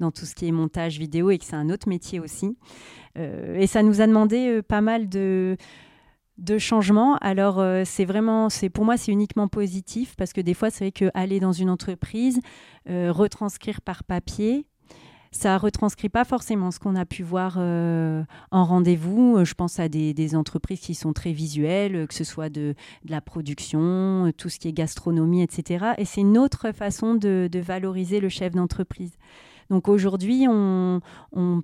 dans tout ce qui est montage vidéo et que c'est un autre métier aussi. et ça nous a demandé pas mal de de changement. Alors euh, c'est vraiment, c'est pour moi c'est uniquement positif parce que des fois c'est vrai que aller dans une entreprise, euh, retranscrire par papier, ça retranscrit pas forcément ce qu'on a pu voir euh, en rendez-vous. Je pense à des, entreprises qui sont très visuelles, que ce soit de, la production, tout ce qui est gastronomie, etc. Et c'est une autre façon de, valoriser le chef d'entreprise. Donc aujourd'hui, on, on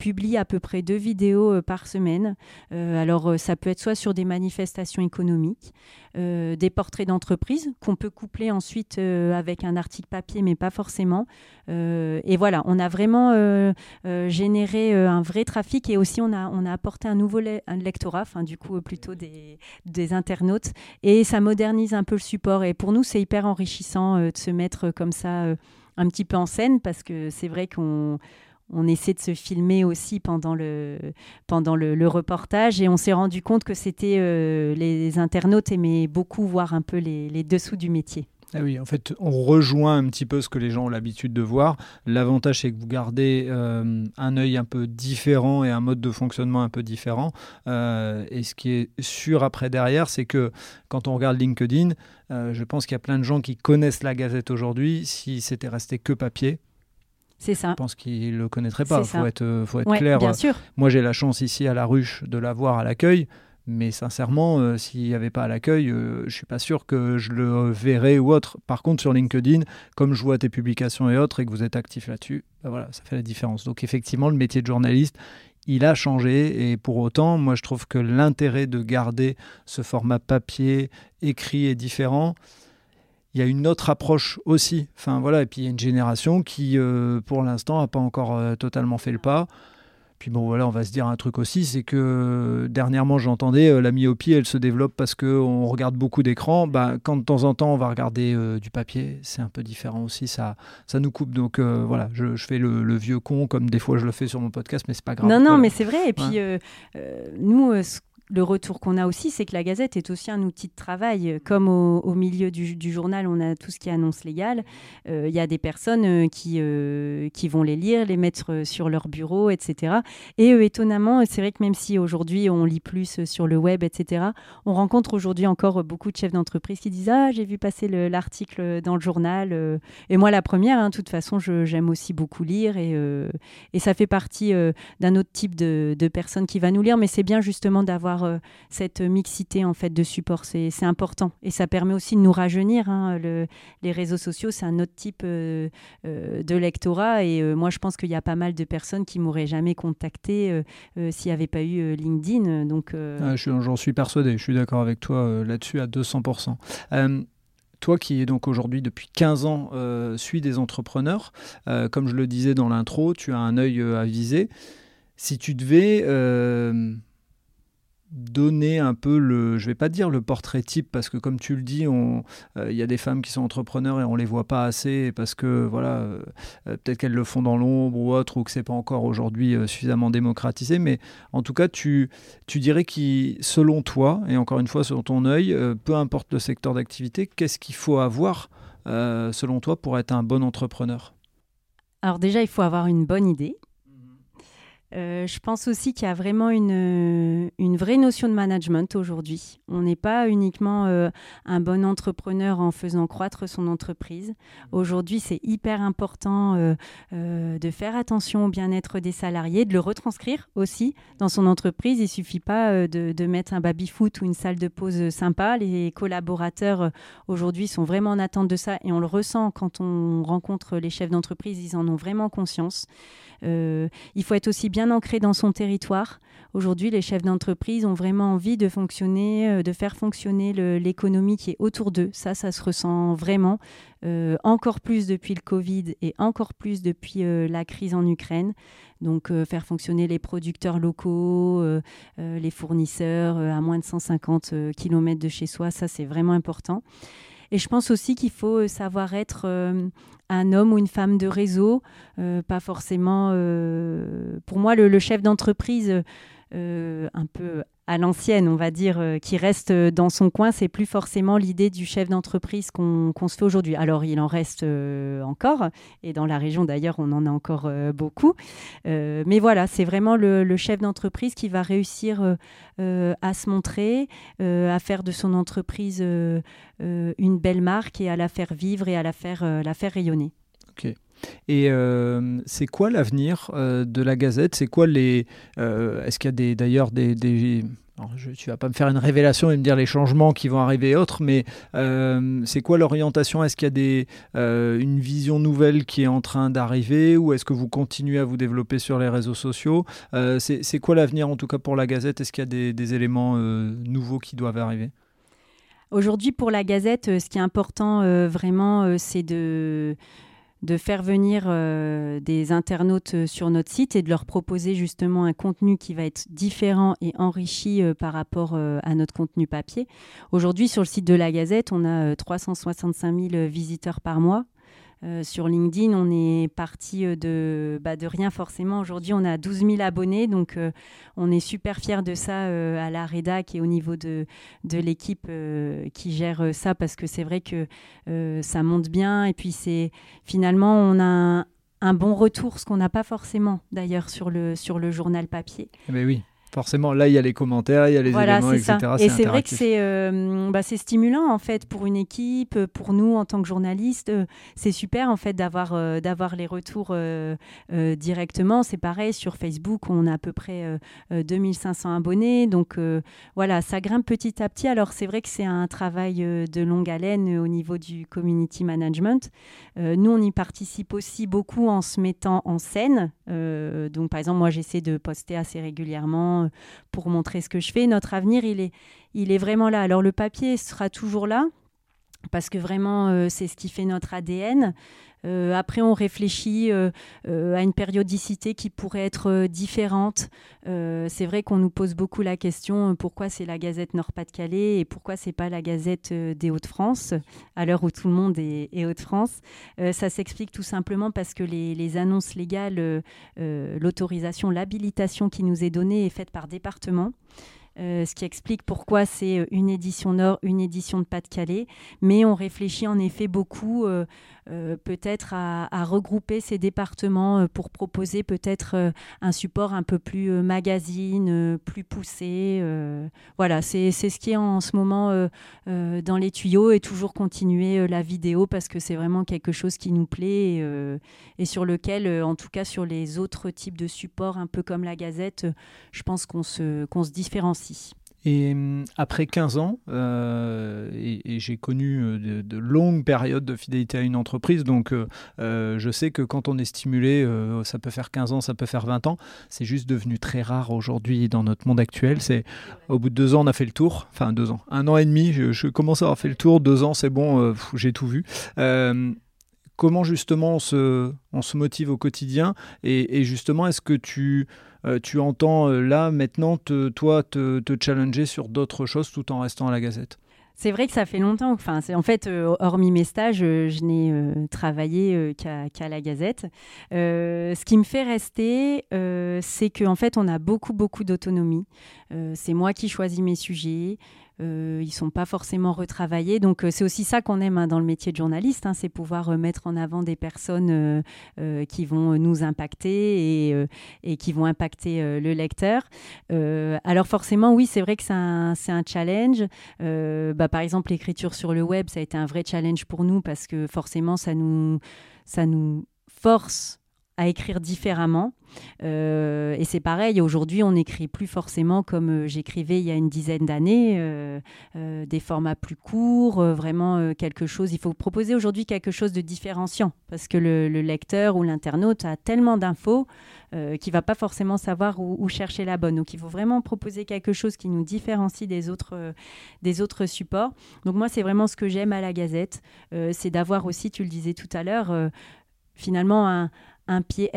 publie à peu près deux vidéos euh, par semaine. Euh, alors, euh, ça peut être soit sur des manifestations économiques, des portraits d'entreprise qu'on peut coupler ensuite avec un article papier, mais pas forcément. et voilà, on a vraiment généré un vrai trafic et aussi on a, on a apporté un nouveau lectorat, du coup, plutôt des internautes. Et ça modernise un peu le support. Et pour nous, c'est hyper enrichissant de se mettre comme ça un petit peu en scène parce que c'est vrai qu'on on essaie de se filmer aussi pendant le, pendant le, reportage et on s'est rendu compte que c'était euh, les internautes aimaient beaucoup voir un peu les, dessous du métier. Ah oui, en fait, on rejoint un petit peu ce que les gens ont l'habitude de voir. L'avantage, c'est que vous gardez euh, un œil un peu différent et un mode de fonctionnement un peu différent. Euh, et ce qui est sûr après derrière, c'est que quand on regarde LinkedIn, je pense qu'il y a plein de gens qui connaissent la Gazette aujourd'hui. Si c'était resté que papier, c'est ça. Je pense qu'il ne le connaîtrait pas. Il faut être, faut être clair. Bien sûr. Moi, j'ai la chance ici à la ruche de l'avoir à l'accueil. Mais sincèrement, euh, s'il n'y avait pas à l'accueil, euh, je ne suis pas sûr que je le verrais ou autre. Par contre, sur LinkedIn, comme je vois tes publications et autres et que vous êtes actif là-dessus, bah voilà, ça fait la différence. Donc effectivement, le métier de journaliste, il a changé et pour autant, moi je trouve que l'intérêt de garder ce format papier, écrit est différent il y a une autre approche aussi. Enfin voilà, et puis il y a une génération qui, euh, pour l'instant, n'a pas encore euh, totalement fait le pas. Puis bon, voilà, on va se dire un truc aussi, c'est que dernièrement, j'entendais euh, la myopie, elle se développe parce qu'on regarde beaucoup d'écrans. Bah, quand de temps en temps, on va regarder du papier, c'est un peu différent aussi, ça, ça nous coupe. Donc voilà, je, fais le, vieux con comme des fois je le fais sur mon podcast, mais c'est pas grave. Non, non, mais c'est vrai. Et puis nous, ce le retour qu'on a aussi, c'est que la Gazette est aussi un outil de travail. Comme au, milieu du, journal, on a tout ce qui est annonce légale. Euh, il y a des personnes euh, qui, euh, qui vont les lire, les mettre sur leur bureau, etc. Et étonnamment, c'est vrai que même si aujourd'hui on lit plus sur le web, etc., on rencontre aujourd'hui encore beaucoup de chefs d'entreprise qui disent Ah, j'ai vu passer l'article dans le journal. Et moi, la première, hein, de toute façon, j'aime aussi beaucoup lire. Et, et ça fait partie d'un autre type de, personnes qui va nous lire. Mais c'est bien justement d'avoir euh, cette mixité en fait de support. C'est important et ça permet aussi de nous rajeunir. Hein. les réseaux sociaux, c'est un autre type euh, euh, de lectorat et moi je pense qu'il y a pas mal de personnes qui m'auraient jamais contacté s'il n'y avait pas eu LinkedIn. Donc ah, j'en suis persuadé. Je suis d'accord avec toi là-dessus à 200%. toi qui es donc aujourd'hui depuis 15 ans suis des entrepreneurs, comme je le disais dans l'intro, tu as un œil à viser. Si tu devais donner un peu le, je vais pas dire le portrait type parce que comme tu le dis, euh, il y a des femmes qui sont entrepreneurs et on les voit pas assez parce que voilà, euh, euh, peut-être qu'elles le font dans l'ombre ou autre ou que c'est pas encore aujourd'hui suffisamment démocratisé. Mais en tout cas, tu, tu dirais qui, selon toi et encore une fois selon ton œil, peu importe le secteur d'activité, qu'est-ce qu'il faut avoir selon toi pour être un bon entrepreneur? Alors déjà, il faut avoir une bonne idée. Euh, je pense aussi qu'il y a vraiment une, euh, vraie notion de management aujourd'hui. On n'est pas uniquement euh, un bon entrepreneur en faisant croître son entreprise. Aujourd'hui, c'est hyper important de faire attention au bien-être des salariés, de le retranscrire aussi dans son entreprise. Il ne suffit pas de, de, mettre un baby-foot ou une salle de pause sympa. Les collaborateurs aujourd'hui sont vraiment en attente de ça et on le ressent quand on rencontre les chefs d'entreprise, ils en ont vraiment conscience. Euh, il faut être aussi bien ancré dans son territoire. Aujourd'hui, les chefs d'entreprise ont vraiment envie de fonctionner, euh, de faire fonctionner l'économie qui est autour d'eux. Ça, ça se ressent vraiment euh, encore plus depuis le Covid et encore plus depuis la crise en Ukraine. Donc, faire fonctionner les producteurs locaux, les fournisseurs à moins de 150 km de chez soi, ça, c'est vraiment important. Et je pense aussi qu'il faut savoir être un homme ou une femme de réseau, euh, pas forcément. Euh, pour moi, le, chef d'entreprise, euh, un peu à l'ancienne, on va dire, qui reste dans son coin, c'est plus forcément l'idée du chef d'entreprise qu'on se fait aujourd'hui. Alors, il en reste encore, et dans la région d'ailleurs, on en a encore beaucoup. mais voilà, c'est vraiment le, le chef d'entreprise qui va réussir à se montrer, à faire de son entreprise une belle marque et à la faire vivre et à la faire, la faire rayonner. Ok. Et c'est quoi l'avenir de la Gazette? C'est quoi les Est-ce qu'il y a d'ailleurs des, des je, tu vas pas me faire une révélation et me dire les changements qui vont arriver et autres, mais euh, c'est quoi l'orientation? Est-ce qu'il y a des, euh, une vision nouvelle qui est en train d'arriver? Ou est-ce que vous continuez à vous développer sur les réseaux sociaux? Euh, C'est quoi l'avenir en tout cas pour la Gazette? Est-ce qu'il y a des, éléments nouveaux qui doivent arriver? Aujourd'hui pour la Gazette, ce qui est important vraiment, c'est de de faire venir euh, des internautes euh, sur notre site et de leur proposer justement un contenu qui va être différent et enrichi euh, par rapport à notre contenu papier. Aujourd'hui, sur le site de la Gazette, on a 365 000 visiteurs par mois. Euh, sur LinkedIn, on est parti euh, de, bah, de rien forcément. Aujourd'hui, on a 12 000 abonnés, donc euh, on est super fiers de ça à la rédac et au niveau de, de l'équipe qui gère ça, parce que c'est vrai que ça monte bien. Et puis, c'est finalement, on a un, bon retour, ce qu'on n'a pas forcément d'ailleurs sur le, sur le journal papier. Eh ben oui. Forcément, là, il y a les commentaires, il y a les éléments, etc. Et c'est vrai que euh, bah, c'est stimulant, en fait, pour une équipe, pour nous, en tant que journalistes. Euh, c'est super, en fait, d'avoir euh, d'avoir les retours directement. C'est pareil, sur Facebook, on a à peu près 2500 abonnés. Donc, voilà, ça grimpe petit à petit. Alors, c'est vrai que c'est un travail de longue haleine au niveau du community management. Nous, on y participe aussi beaucoup en se mettant en scène. donc, par exemple, moi, j'essaie de poster assez régulièrement euh, pour montrer ce que je fais. Notre avenir, il est, il est vraiment là. Alors le papier sera toujours là parce que vraiment euh, c'est ce qui fait notre ADN. Euh, après, on réfléchit à une périodicité qui pourrait être différente. c'est vrai qu'on nous pose beaucoup la question pourquoi c'est la Gazette Nord-Pas-de-Calais et pourquoi c'est pas la Gazette des Hauts-de-France à l'heure où tout le monde est, Hauts-de-France. ça s'explique tout simplement parce que les, annonces légales, l'autorisation, l'habilitation qui nous est donnée est faite par département. Euh, ce qui explique pourquoi c'est euh, une édition Nord, une édition de Pas-de-Calais. Mais on réfléchit en effet beaucoup euh, peut-être à, regrouper ces départements pour proposer peut-être un support un peu plus magazine, plus poussé. voilà, c'est ce qui est en ce moment dans les tuyaux et toujours continuer la vidéo parce que c'est vraiment quelque chose qui nous plaît et, sur lequel, en tout cas sur les autres types de supports, un peu comme la Gazette, je pense qu'on se, se différencie et hum, après 15 ans, euh, et, j'ai connu euh, de, longues périodes de fidélité à une entreprise, donc euh, je sais que quand on est stimulé, ça peut faire 15 ans, ça peut faire 20 ans. C'est juste devenu très rare aujourd'hui dans notre monde actuel. C'est au bout de deux ans, on a fait le tour. Enfin, deux ans, un an et demi, je, commence à avoir fait le tour. Deux ans, c'est bon, j'ai tout vu comment justement on se, motive au quotidien et, justement est-ce que tu, euh, tu entends euh, là maintenant te, toi te challenger sur d'autres choses tout en restant à la Gazette? C'est vrai que ça fait longtemps. Enfin, en fait, euh, hormis mes stages, je n'ai travaillé qu'à la Gazette. ce qui me fait rester, c'est qu'en fait, on a beaucoup, beaucoup d'autonomie. c'est moi qui choisis mes sujets. Euh, ils sont pas forcément retravaillés. Donc euh, c'est aussi ça qu'on aime hein, dans le métier de journaliste, hein, c'est pouvoir euh, mettre en avant des personnes qui vont nous impacter et, qui vont impacter le lecteur. alors forcément, oui, c'est vrai que c'est un, challenge. Bah, par exemple, l'écriture sur le web, ça a été un vrai challenge pour nous parce que forcément, ça nous force à écrire différemment. Euh, et c'est pareil, aujourd'hui, on n'écrit plus forcément comme euh, j'écrivais il y a une dizaine d'années, euh, des formats plus courts, vraiment quelque chose. Il faut proposer aujourd'hui quelque chose de différenciant parce que le, lecteur ou l'internaute a tellement d'infos qu'il ne va pas forcément savoir où, chercher la bonne. Donc, il faut vraiment proposer quelque chose qui nous différencie des autres, des autres supports. Donc, moi, c'est vraiment ce que j'aime à la Gazette, c'est d'avoir aussi, tu le disais tout à l'heure, finalement un, un pied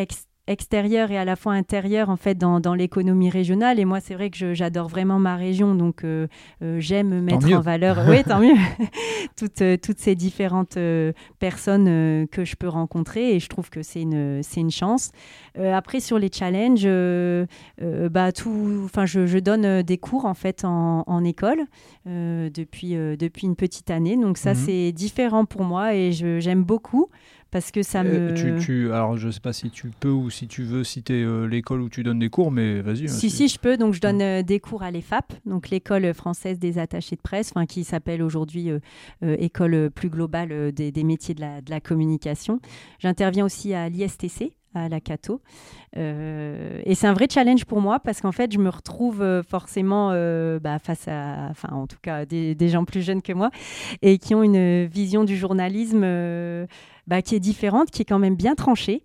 extérieur et à la fois intérieur en fait dans, dans l'économie régionale. Et moi c'est vrai que j'adore vraiment ma région. Donc euh, euh, j'aime mettre en valeur oui tant mieux. Toutes, euh, toutes ces différentes personnes que je peux rencontrer. Et je trouve que c'est une une chance. Après sur les challenges bah tout enfin je, je, donne des cours en fait en, en école depuis depuis une petite année. Donc ça mhm. c'est différent pour moi et j'aime beaucoup parce que ça me. Tu, tu, alors, je ne sais pas si tu peux ou si tu veux citer l'école où tu donnes des cours, mais vas-y. Hein, si, si, je peux. Donc, je donne des cours à l'EFAP, donc l'école française des attachés de presse, qui s'appelle aujourd'hui École plus globale des, des métiers de la, de la communication. J'interviens aussi à l'ISTC, à la Cato. Euh, et c'est un vrai challenge pour moi parce qu'en fait, je me retrouve euh, forcément euh, bah, face à, enfin, en tout cas, des, gens plus jeunes que moi et qui ont une vision du journalisme bah, qui est différente, qui est quand même bien tranchée.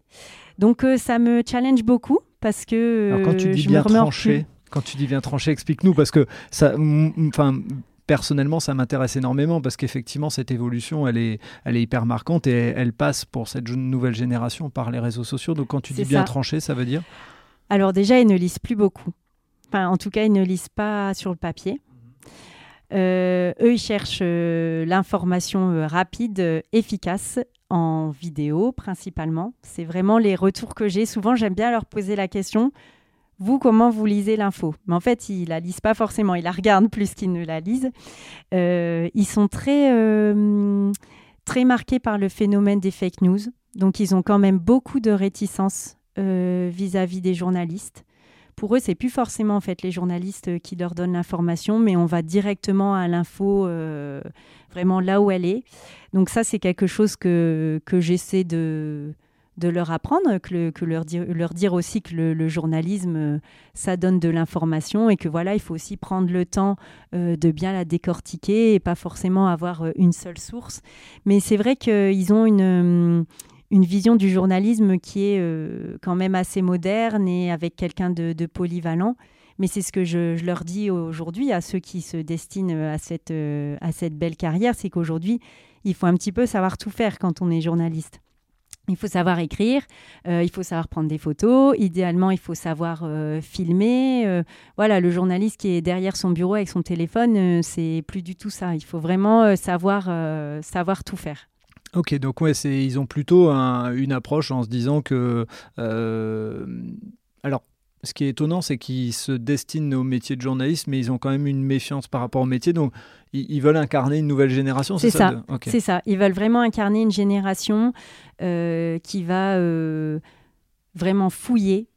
Donc, ça me challenge beaucoup parce que. Alors, quand tu dis bien tranché, quand tu dis bien tranché, explique-nous parce que ça, enfin, personnellement, ça m'intéresse énormément parce qu'effectivement, cette évolution, elle est, elle est hyper marquante et elle passe pour cette nouvelle génération par les réseaux sociaux. Donc, quand tu dis bien tranché, ça veut dire? Alors, déjà, ils ne lisent plus beaucoup. Enfin, en tout cas, ils ne lisent pas sur le papier. Euh, eux, ils cherchent euh, l'information euh, rapide, efficace, en vidéo principalement. C'est vraiment les retours que j'ai. Souvent, j'aime bien leur poser la question vous, comment vous lisez l'info? Mais en fait, ils la lisent pas forcément, ils la regardent plus qu'ils ne la lisent. Euh, ils sont très, euh, très marqués par le phénomène des fake news. Donc, ils ont quand même beaucoup de réticence euh, vis-à-vis des journalistes. Pour eux, c'est plus forcément en fait les journalistes qui leur donnent l'information, mais on va directement à l'info, vraiment là où elle est. Donc ça, c'est quelque chose que, que j'essaie de, de leur apprendre, que, que leur, dire, leur, dire, aussi que le, journalisme, euh, ça donne de l'information et que voilà, il faut aussi prendre le temps euh, de bien la décortiquer et pas forcément avoir euh, une seule source. Mais c'est vrai qu'ils ont une, une vision du journalisme qui est quand même assez moderne et avec quelqu'un de, polyvalent. Mais c'est ce que je, leur dis aujourd'hui à ceux qui se destinent à cette, à cette belle carrière, c'est qu'aujourd'hui, il faut un petit peu savoir tout faire quand on est journaliste. Il faut savoir écrire, euh, il faut savoir prendre des photos, idéalement il faut savoir euh, filmer. Euh, voilà, le journaliste qui est derrière son bureau avec son téléphone, c'est plus du tout ça. Il faut vraiment savoir, savoir tout faire. Ok, donc ouais, ils ont plutôt une approche en se disant que... alors, ce qui est étonnant, c'est qu'ils se destinent au métier de journaliste, mais ils ont quand même une méfiance par rapport au métier. Donc, ils, veulent incarner une nouvelle génération, c'est ça C'est ça. Ils veulent vraiment incarner une génération euh, qui va euh, vraiment fouiller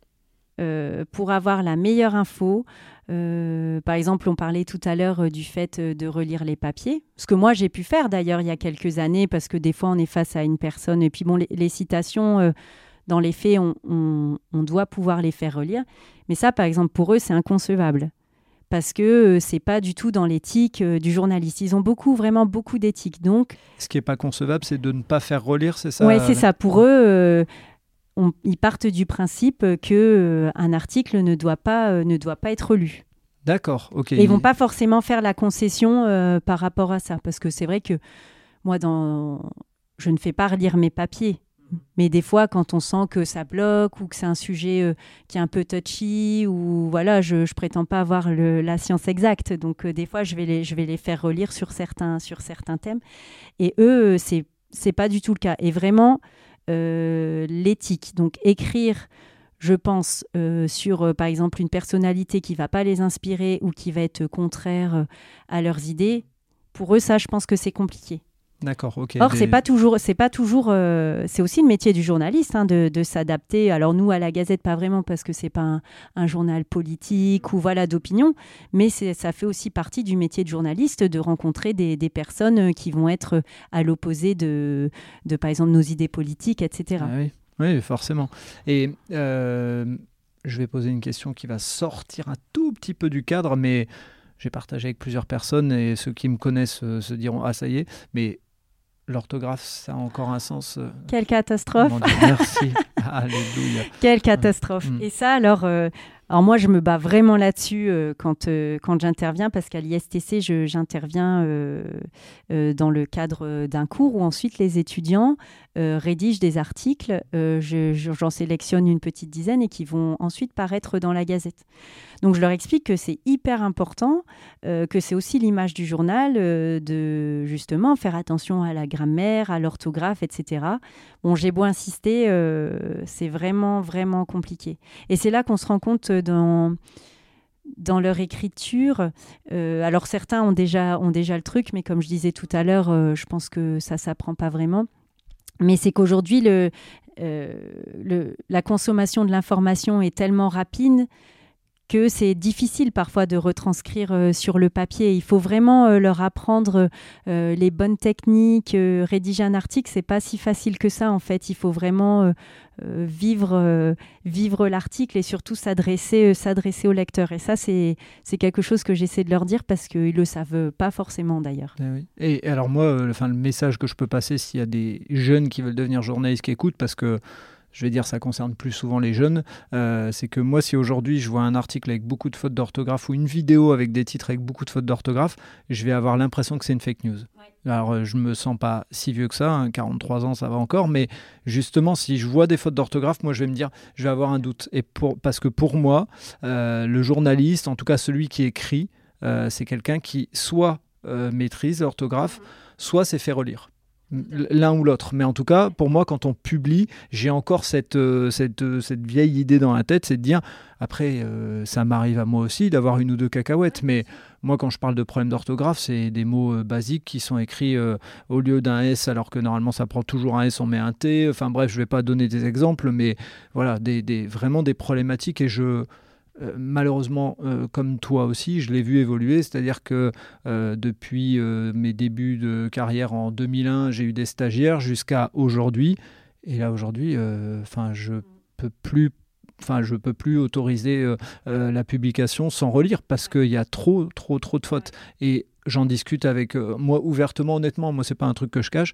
euh, pour avoir la meilleure info. par exemple, on parlait tout à l'heure du fait de relire les papiers, ce que moi j'ai pu faire d'ailleurs il y a quelques années, parce que des fois on est face à une personne, et puis bon, les citations dans les faits, on, doit pouvoir les faire relire. Mais ça, par exemple, pour eux, c'est inconcevable. Parce que euh, c'est pas du tout dans l'éthique euh, du journaliste. Ils ont beaucoup, vraiment beaucoup d'éthique. Donc, ce qui est pas concevable, c'est de ne pas faire relire, c'est ça Oui, c'est ça. Pour eux, euh, ils partent du principe que un article ne doit pas, ne doit pas être lu. D'accord, ok. Et ils vont pas forcément faire la concession par rapport à ça, parce que c'est vrai que moi, dans... je ne fais pas relire mes papiers. Mais des fois, quand on sent que ça bloque ou que c'est un sujet euh, qui est un peu touchy, ou voilà, je ne prétends pas avoir la science exacte. Donc, euh, des fois, je vais, les, je vais les faire relire sur certains, sur certains thèmes. Et eux, c'est n'est pas du tout le cas. Et vraiment, euh, l'éthique. Donc, écrire, je pense, sur, par exemple, une personnalité qui va pas les inspirer ou qui va être contraire à leurs idées, pour eux, ça, je pense que c'est compliqué. D'accord, ok. Or, c'est pas toujours, c'est pas toujours, euh, c'est aussi le métier du journaliste hein, de, s'adapter. Alors nous, à la Gazette, pas vraiment parce que c'est pas un, journal politique ou voilà d'opinion, mais ça fait aussi partie du métier de journaliste de rencontrer des, personnes euh, qui vont être à l'opposé de, de, par exemple, nos idées politiques, etc. Ah oui. oui, forcément. Et euh, je vais poser une question qui va sortir un tout petit peu du cadre, mais j'ai partagé avec plusieurs personnes et ceux qui me connaissent se diront ah ça y est, mais l'orthographe, ça a encore un sens. Euh, Quelle catastrophe Merci. Alléluia. Quelle catastrophe. Mm. Et ça, alors, euh, alors moi, je me bats vraiment là-dessus euh, quand, quand j'interviens, parce qu'à l'ISTC, j'interviens dans le cadre d'un cours où ensuite les étudiants rédigent des articles. J'en sélectionne une petite dizaine et qui vont ensuite paraître dans la Gazette. Donc je leur explique que c'est hyper important, euh, que c'est aussi l'image du journal, euh, de justement faire attention à la grammaire, à l'orthographe, etc. Bon, j'ai beau insister, euh, c'est vraiment, vraiment compliqué. Et c'est là qu'on se rend compte dans dans leur écriture. alors certains ont déjà, ont déjà le truc, mais comme je disais tout à l'heure, je pense que ça s'apprend pas vraiment. Mais c'est qu'aujourd'hui, le, le, la consommation de l'information est tellement rapide que c'est difficile parfois de retranscrire euh, sur le papier. Il faut vraiment euh, leur apprendre euh, les bonnes techniques. rédiger un article, c'est pas si facile que ça en fait. Il faut vraiment vivre, vivre l'article et surtout s'adresser, s'adresser au lecteur. Et ça, c'est, c'est quelque chose que j'essaie de leur dire parce qu'ils le savent pas forcément d'ailleurs. Eh et alors moi, enfin, le message que je peux passer s'il y a des jeunes qui veulent devenir journalistes qui écoutent, parce que je vais dire ça concerne plus souvent les jeunes, euh, c'est que moi si aujourd'hui je vois un article avec beaucoup de fautes d'orthographe ou une vidéo avec des titres avec beaucoup de fautes d'orthographe, je vais avoir l'impression que c'est une fake news. Alors euh, je me sens pas si vieux que ça, 43 hein, ans ça va encore, mais justement si je vois des fautes d'orthographe, moi je vais me dire, je vais avoir un doute. Et pour, parce que pour moi, euh, le journaliste, en tout cas celui qui écrit, c'est quelqu'un qui soit maîtrise l'orthographe, mhm. soit s'est fait relire l'un ou l'autre. Mais en tout cas, pour moi, quand on publie, j'ai encore cette, euh, cette, euh, cette, vieille idée dans la tête, c'est de dire, après, euh, ça m'arrive à moi aussi d'avoir une ou deux cacahuètes, mais moi, quand je parle de problème d'orthographe, c'est des mots basiques qui sont écrits au lieu d'un S, alors que normalement, ça prend toujours un S, on met un T. Enfin bref, je ne vais pas donner des exemples, mais voilà, des, des, vraiment des problématiques et je euh, malheureusement, euh, comme toi aussi, je l'ai vu évoluer. C'est-à-dire que euh, depuis mes débuts de carrière en 2001, j'ai eu des stagiaires jusqu'à aujourd'hui. Et là, aujourd'hui, enfin, je peux plus enfin je peux plus autoriser la publication sans relire parce qu'il y a trop trop trop de fautes. Et j'en discute avec moi ouvertement honnêtement. Moi c'est pas un truc que je cache.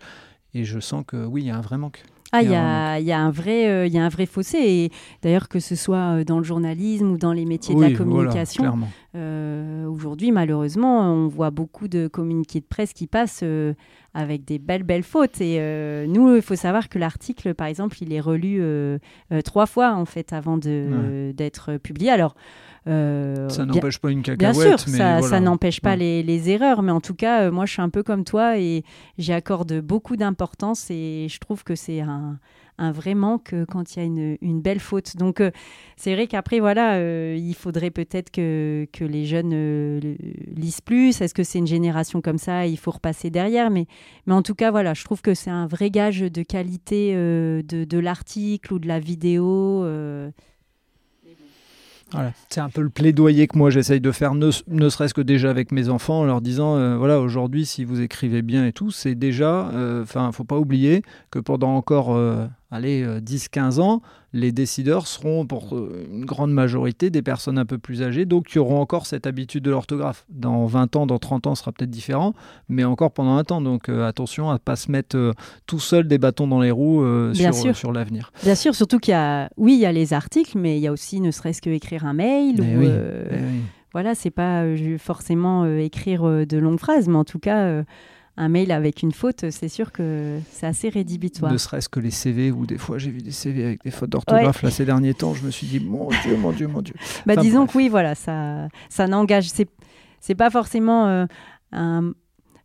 Et je sens que oui il y a un vrai manque ah, il y, a, un vrai, euh, y a un vrai fossé. Et d'ailleurs, que ce soit euh, dans le journalisme ou dans les métiers de la communication, euh, aujourd'hui, malheureusement, on voit beaucoup de communiqués de presse qui passent avec des belles, belles fautes. Et nous, il faut savoir que l'article, par exemple, il est relu trois fois, en fait, avant d'être publié. Alors, euh, ça n'empêche pas une cacahuète. Bien sûr, ça, n'empêche pas les, erreurs, mais en tout cas, euh, moi, je suis un peu comme toi et j'y accorde beaucoup d'importance et je trouve que c'est un, vrai manque quand il y a une, belle faute. Donc, euh, c'est vrai qu'après, voilà, il faudrait peut-être que, que, les jeunes lisent plus. Est-ce que c'est une génération comme ça Il faut repasser derrière? Mais, mais en tout cas, voilà, je trouve que c'est un vrai gage de qualité de, de l'article ou de la vidéo. C'est un peu le plaidoyer que moi j'essaye de faire, ne, serait-ce que déjà avec mes enfants, en leur disant euh, voilà, aujourd'hui, si vous écrivez bien et tout, c'est déjà, euh, enfin, faut pas oublier que pendant encore euh, allez, 10-15 euh, ans, les décideurs seront pour euh, une grande majorité des personnes un peu plus âgées, donc qui auront encore cette habitude de l'orthographe. Dans 20 ans, dans 30 ans, ce sera peut-être différent, mais encore pendant un temps. Donc euh, attention à ne pas se mettre tout seul des bâtons dans les roues sur, sur l'avenir. Bien sûr, surtout qu'il y a, oui, il y a les articles, mais il y a aussi ne serait-ce que écrire un mail. ou, oui, Voilà, c'est pas forcément écrire de longues phrases, mais en tout cas un mail avec une faute, c'est sûr que c'est assez rédhibitoire. Ne serait-ce que les CV, ou des fois j'ai vu des CV avec des fautes d'orthographe là ces derniers temps, je me suis dit mon Dieu, mon Dieu, mon Dieu. Bah, disons que oui, voilà, ça, ça n'engage, c'est pas forcément euh, un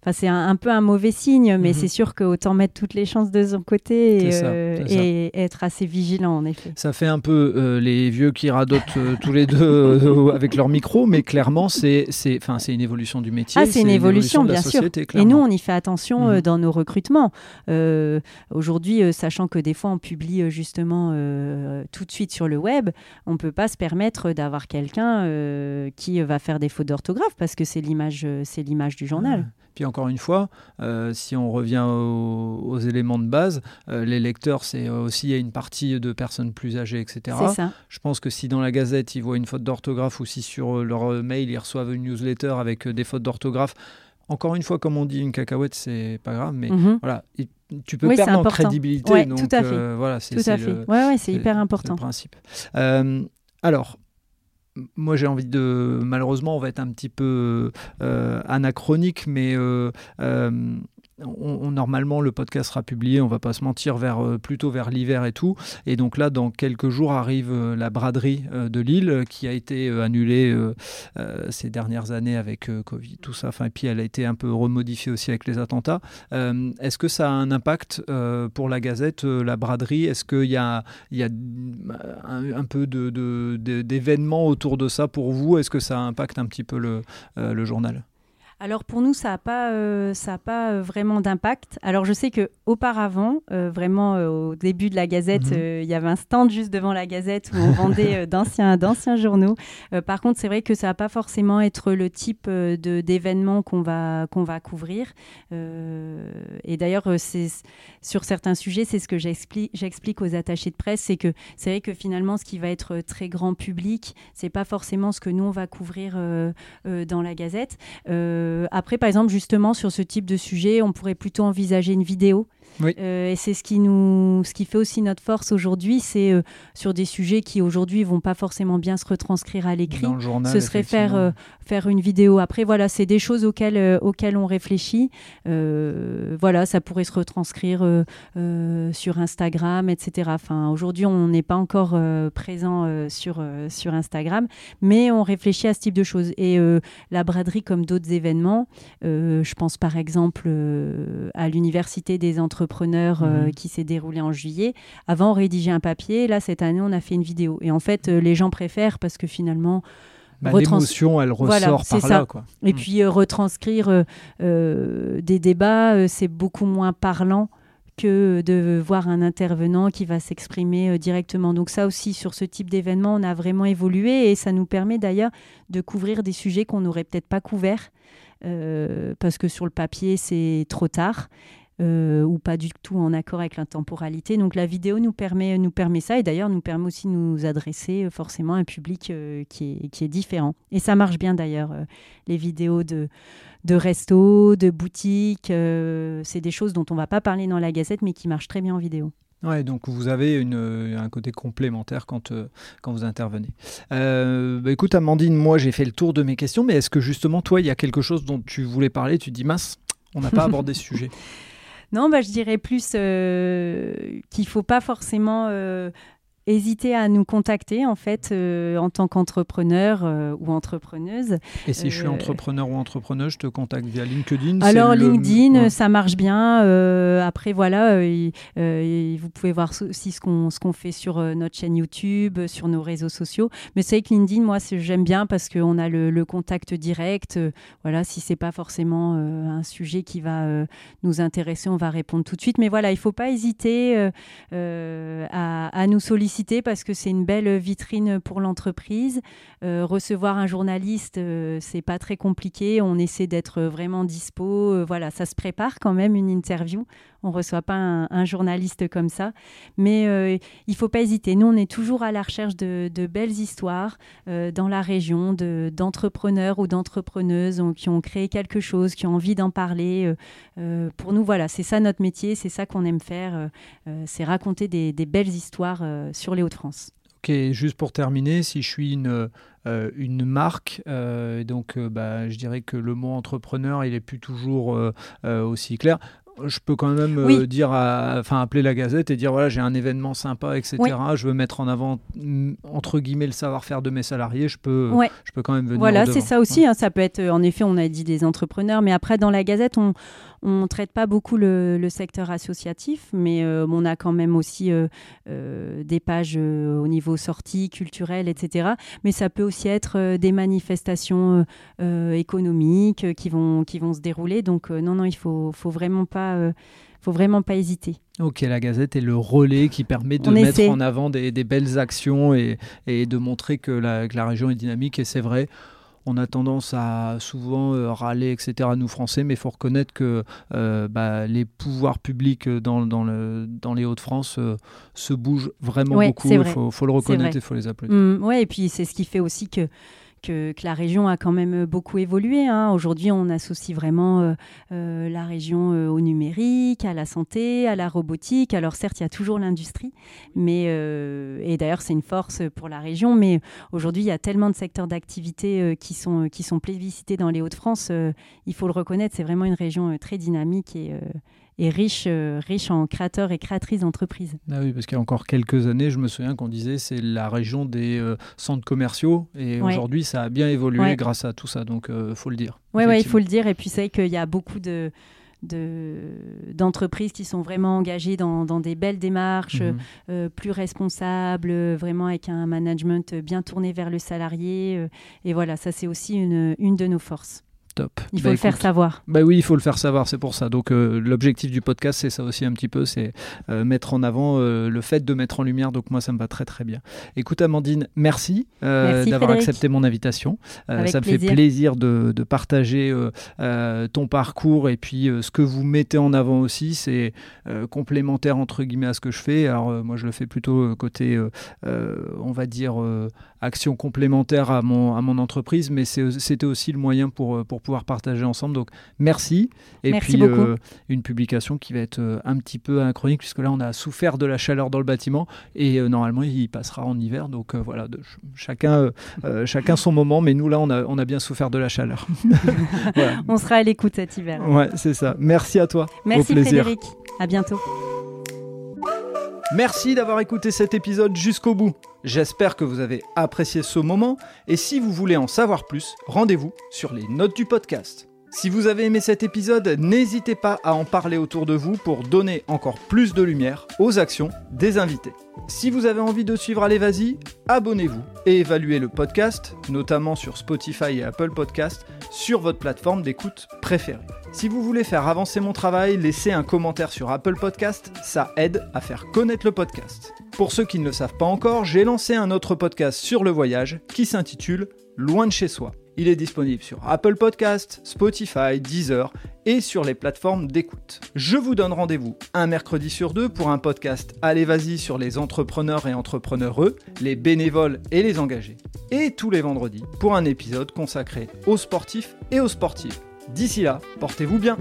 Enfin, c'est un, peu un mauvais signe, mais mhm. c'est sûr qu'autant mettre toutes les chances de son côté et, euh, être assez vigilant, en effet. Ça fait un peu euh, les vieux qui radotent euh, tous les deux avec leur micro, mais clairement, c'est une évolution du métier. Ah, c'est une, évolution, bien sûr. Et nous, on y fait attention mhm. dans nos recrutements. Aujourd'hui, sachant que des fois, on publie justement tout de suite sur le web, on ne peut pas se permettre d'avoir quelqu'un qui va faire des fautes d'orthographe parce que c'est l'image du journal. Puis encore une fois, euh, si on revient aux, éléments de base, euh, les lecteurs, c'est aussi une partie de personnes plus âgées, etc. Ça. Je pense que si dans la Gazette, ils voient une faute d'orthographe ou si sur euh, leur mail, ils reçoivent une newsletter avec des fautes d'orthographe, encore une fois, comme on dit, une cacahuète, c'est pas grave, mais mhm. voilà, tu peux perdre en crédibilité. donc, tout à fait. voilà, c'est ouais, c'est hyper important. Le principe. alors, moi j'ai envie de malheureusement on va être un petit peu euh, anachronique mais euh, euh, normalement, le podcast sera publié, on va pas se mentir, euh, plutôt vers l'hiver et tout. Et donc là, dans quelques jours, arrive euh, la braderie euh, de Lille qui a été annulée ces dernières années avec Covid, tout ça. Enfin, et puis elle a été un peu remodifiée aussi avec les attentats. Est-ce que ça a un impact pour la Gazette, la braderie? Est-ce qu'il y a, un, peu d'événements autour de ça pour vous? Est-ce que ça impacte un petit peu le journal? Alors pour nous, ça n'a pas, euh, ça a pas euh, vraiment d'impact. Alors je sais que auparavant, euh, vraiment au début de la Gazette, mhm. il y avait un stand juste devant la Gazette où on vendait d'anciens, d'anciens journaux. par contre, c'est vrai que ça va pas forcément être le type de d'événement qu'on va qu'on va couvrir. et d'ailleurs, c'est sur certains sujets, c'est ce que j'explique, j'explique aux attachés de presse, c'est que c'est vrai que finalement, ce qui va être très grand public, c'est pas forcément ce que nous on va couvrir dans la Gazette. Euh, après, par exemple, justement, sur ce type de sujet, on pourrait plutôt envisager une vidéo euh, et c'est ce qui nous, ce qui fait aussi notre force aujourd'hui, c'est euh, sur des sujets qui aujourd'hui vont pas forcément bien se retranscrire à l'écrit. Ce serait faire euh, faire une vidéo. Après, voilà, c'est des choses auxquelles auxquelles on réfléchit. voilà, ça pourrait se retranscrire sur Instagram, etc. Enfin, aujourd'hui, on n'est pas encore présent sur sur Instagram, mais on réfléchit à ce type de choses. Et la braderie, comme d'autres événements, je pense par exemple à l'université des entreprises entrepreneur euh, mhm. qui s'est déroulé en juillet. Avant, on rédigeait un papier. Là, cette année, on a fait une vidéo. Et en fait, euh, les gens préfèrent parce que finalement, bah, L'émotion, elle ressort par là. Quoi. Et mm. puis, euh, retranscrire des débats, c'est beaucoup moins parlant que de voir un intervenant qui va s'exprimer directement. Donc ça aussi, sur ce type d'événement, on a vraiment évolué et ça nous permet d'ailleurs de couvrir des sujets qu'on n'aurait peut-être pas couverts. parce que sur le papier, c'est trop tard. Euh, ou pas du tout en accord avec la temporalité. Donc la vidéo nous permet, nous permet ça et d'ailleurs nous permet aussi de nous adresser euh, forcément à un public euh, qui, est, qui est différent. Et ça marche bien d'ailleurs, les vidéos de, de resto, de boutique, c'est des choses dont on va pas parler dans la gazette mais qui marchent très bien en vidéo. Ouais, donc vous avez une, un côté complémentaire quand, quand vous intervenez. bah écoute, Amandine, moi j'ai fait le tour de mes questions, mais est-ce que justement, toi, il y a quelque chose dont tu voulais parler? Tu dis, mince, on n'a pas abordé ce sujet. Non, bah, je dirais plus euh, qu'il faut pas forcément euh, hésiter à nous contacter en fait euh, en tant qu'entrepreneur euh, ou entrepreneuse. Et si je suis euh, entrepreneur ou entrepreneuse, je te contacte via LinkedIn Alors LinkedIn, ça marche bien. après voilà, vous pouvez voir aussi ce qu'on ce qu'on fait sur notre chaîne YouTube, sur nos réseaux sociaux. Mais c'est que LinkedIn, moi j'aime bien parce qu'on a le, contact direct. voilà, si c'est pas forcément un sujet qui va nous intéresser, on va répondre tout de suite. Mais voilà, il faut pas hésiter à, à nous solliciter parce que c'est une belle vitrine pour l'entreprise. Euh, recevoir un journaliste, euh, c'est pas très compliqué. On essaie d'être vraiment dispo. Euh, voilà, ça se prépare quand même une interview. On reçoit pas un, journaliste comme ça, mais il faut pas hésiter. Nous, on est toujours à la recherche de, belles histoires dans la région, d'entrepreneurs ou d'entrepreneuses qui ont créé quelque chose, qui ont envie d'en parler. pour nous, voilà, c'est ça notre métier, c'est ça qu'on aime faire, c'est raconter des, belles histoires sur les Hauts-de-France. Ok, juste pour terminer, si je suis une, euh, marque, euh, donc euh, bah, je dirais que le mot entrepreneur, il est plus toujours aussi clair je peux quand même dire, enfin appeler la Gazette et dire voilà j'ai un événement sympa, etc. Je veux mettre en avant mm, entre guillemets le savoir-faire de mes salariés. Je peux, je peux quand même venir. Voilà, c'est ça aussi. Hein, ça peut être, en effet, on a dit des entrepreneurs, mais après dans la Gazette, on on ne traite pas beaucoup le, secteur associatif, mais euh, on a quand même aussi euh, euh, des pages au niveau sortie, culturelle, etc. Mais ça peut aussi être des manifestations économiques qui vont, qui vont se dérouler. Donc non, non, il faut, faut vraiment pas faut vraiment pas hésiter. Ok, la Gazette est le relais qui permet de mettre en avant des, belles actions et, et de montrer que la, que la, région est dynamique. Et c'est vrai, on a tendance à souvent euh, râler, etc., nous Français, mais il faut reconnaître que euh, bah, les pouvoirs publics dans, le, dans les Hauts-de-France euh, se bougent vraiment beaucoup. Il faut, le reconnaître et il faut les applaudir. Mmh, oui, et puis c'est ce qui fait aussi que que, la région a quand même beaucoup évolué. Hein. Aujourd'hui, on associe vraiment euh, euh, la région euh, au numérique, à la santé, à la robotique. Alors certes, il y a toujours l'industrie, mais et d'ailleurs c'est une force pour la région. Mais aujourd'hui, il y a tellement de secteurs d'activité qui sont qui sont plébiscités dans les Hauts-de-France. il faut le reconnaître, c'est vraiment une région très dynamique et et riche, euh, riche en créateurs et créatrices d'entreprises. Ah oui, parce qu'il y a encore quelques années, je me souviens qu'on disait c'est la région des euh, centres commerciaux et aujourd'hui ça a bien évolué grâce à tout ça, donc il euh, faut le dire. Oui, ouais, il faut le dire et puis c'est qu'il y a beaucoup de d'entreprises qui sont vraiment engagées dans, dans des belles démarches, mhm. plus responsables, vraiment avec un management bien tourné vers le salarié. et voilà, ça c'est aussi une, une de nos forces. Top. Il faut Bah, le faire savoir. Bah oui, il faut le faire savoir, c'est pour ça. Donc euh, l'objectif du podcast, c'est ça aussi un petit peu, c'est euh, mettre en avant euh, le fait de mettre en lumière. Donc moi, ça me va très très bien. Écoute Amandine, merci, Merci, d'avoir accepté mon invitation. Ça me plaisir. fait plaisir de, de partager ton parcours et puis ce que vous mettez en avant aussi, c'est complémentaire entre guillemets à ce que je fais. Alors moi, je le fais plutôt côté, on va dire, action complémentaire à mon, à mon entreprise, mais c'était aussi le moyen pour, euh, pour pouvoir partager ensemble. Donc merci. Et Merci puis euh, une publication qui va être euh, un petit peu anachronique, puisque là on a souffert de la chaleur dans le bâtiment et euh, normalement il passera en hiver. Donc euh, voilà, de- ch- chacun, chacun son moment, mais nous là on a, on a bien souffert de la chaleur. voilà. On sera à l'écoute cet hiver. Ouais, c'est ça. Merci à toi. Merci Au plaisir. Frédéric. À bientôt. Merci d'avoir écouté cet épisode jusqu'au bout. J'espère que vous avez apprécié ce moment et si vous voulez en savoir plus, rendez-vous sur les notes du podcast. Si vous avez aimé cet épisode, n'hésitez pas à en parler autour de vous pour donner encore plus de lumière aux actions des invités. Si vous avez envie de suivre Allez Vas-y, abonnez-vous et évaluez le podcast, notamment sur Spotify et Apple Podcast, sur votre plateforme d'écoute préférée. Si vous voulez faire avancer mon travail, laissez un commentaire sur Apple Podcast, ça aide à faire connaître le podcast. Pour ceux qui ne le savent pas encore, j'ai lancé un autre podcast sur le voyage qui s'intitule Loin de chez soi. Il est disponible sur Apple Podcast, Spotify, Deezer et sur les plateformes d'écoute. Je vous donne rendez-vous un mercredi sur deux pour un podcast Allez Vas-y sur les entrepreneurs et entrepreneureux, les bénévoles et les engagés. Et tous les vendredis pour un épisode consacré aux sportifs et aux sportives. D'ici là, portez-vous bien.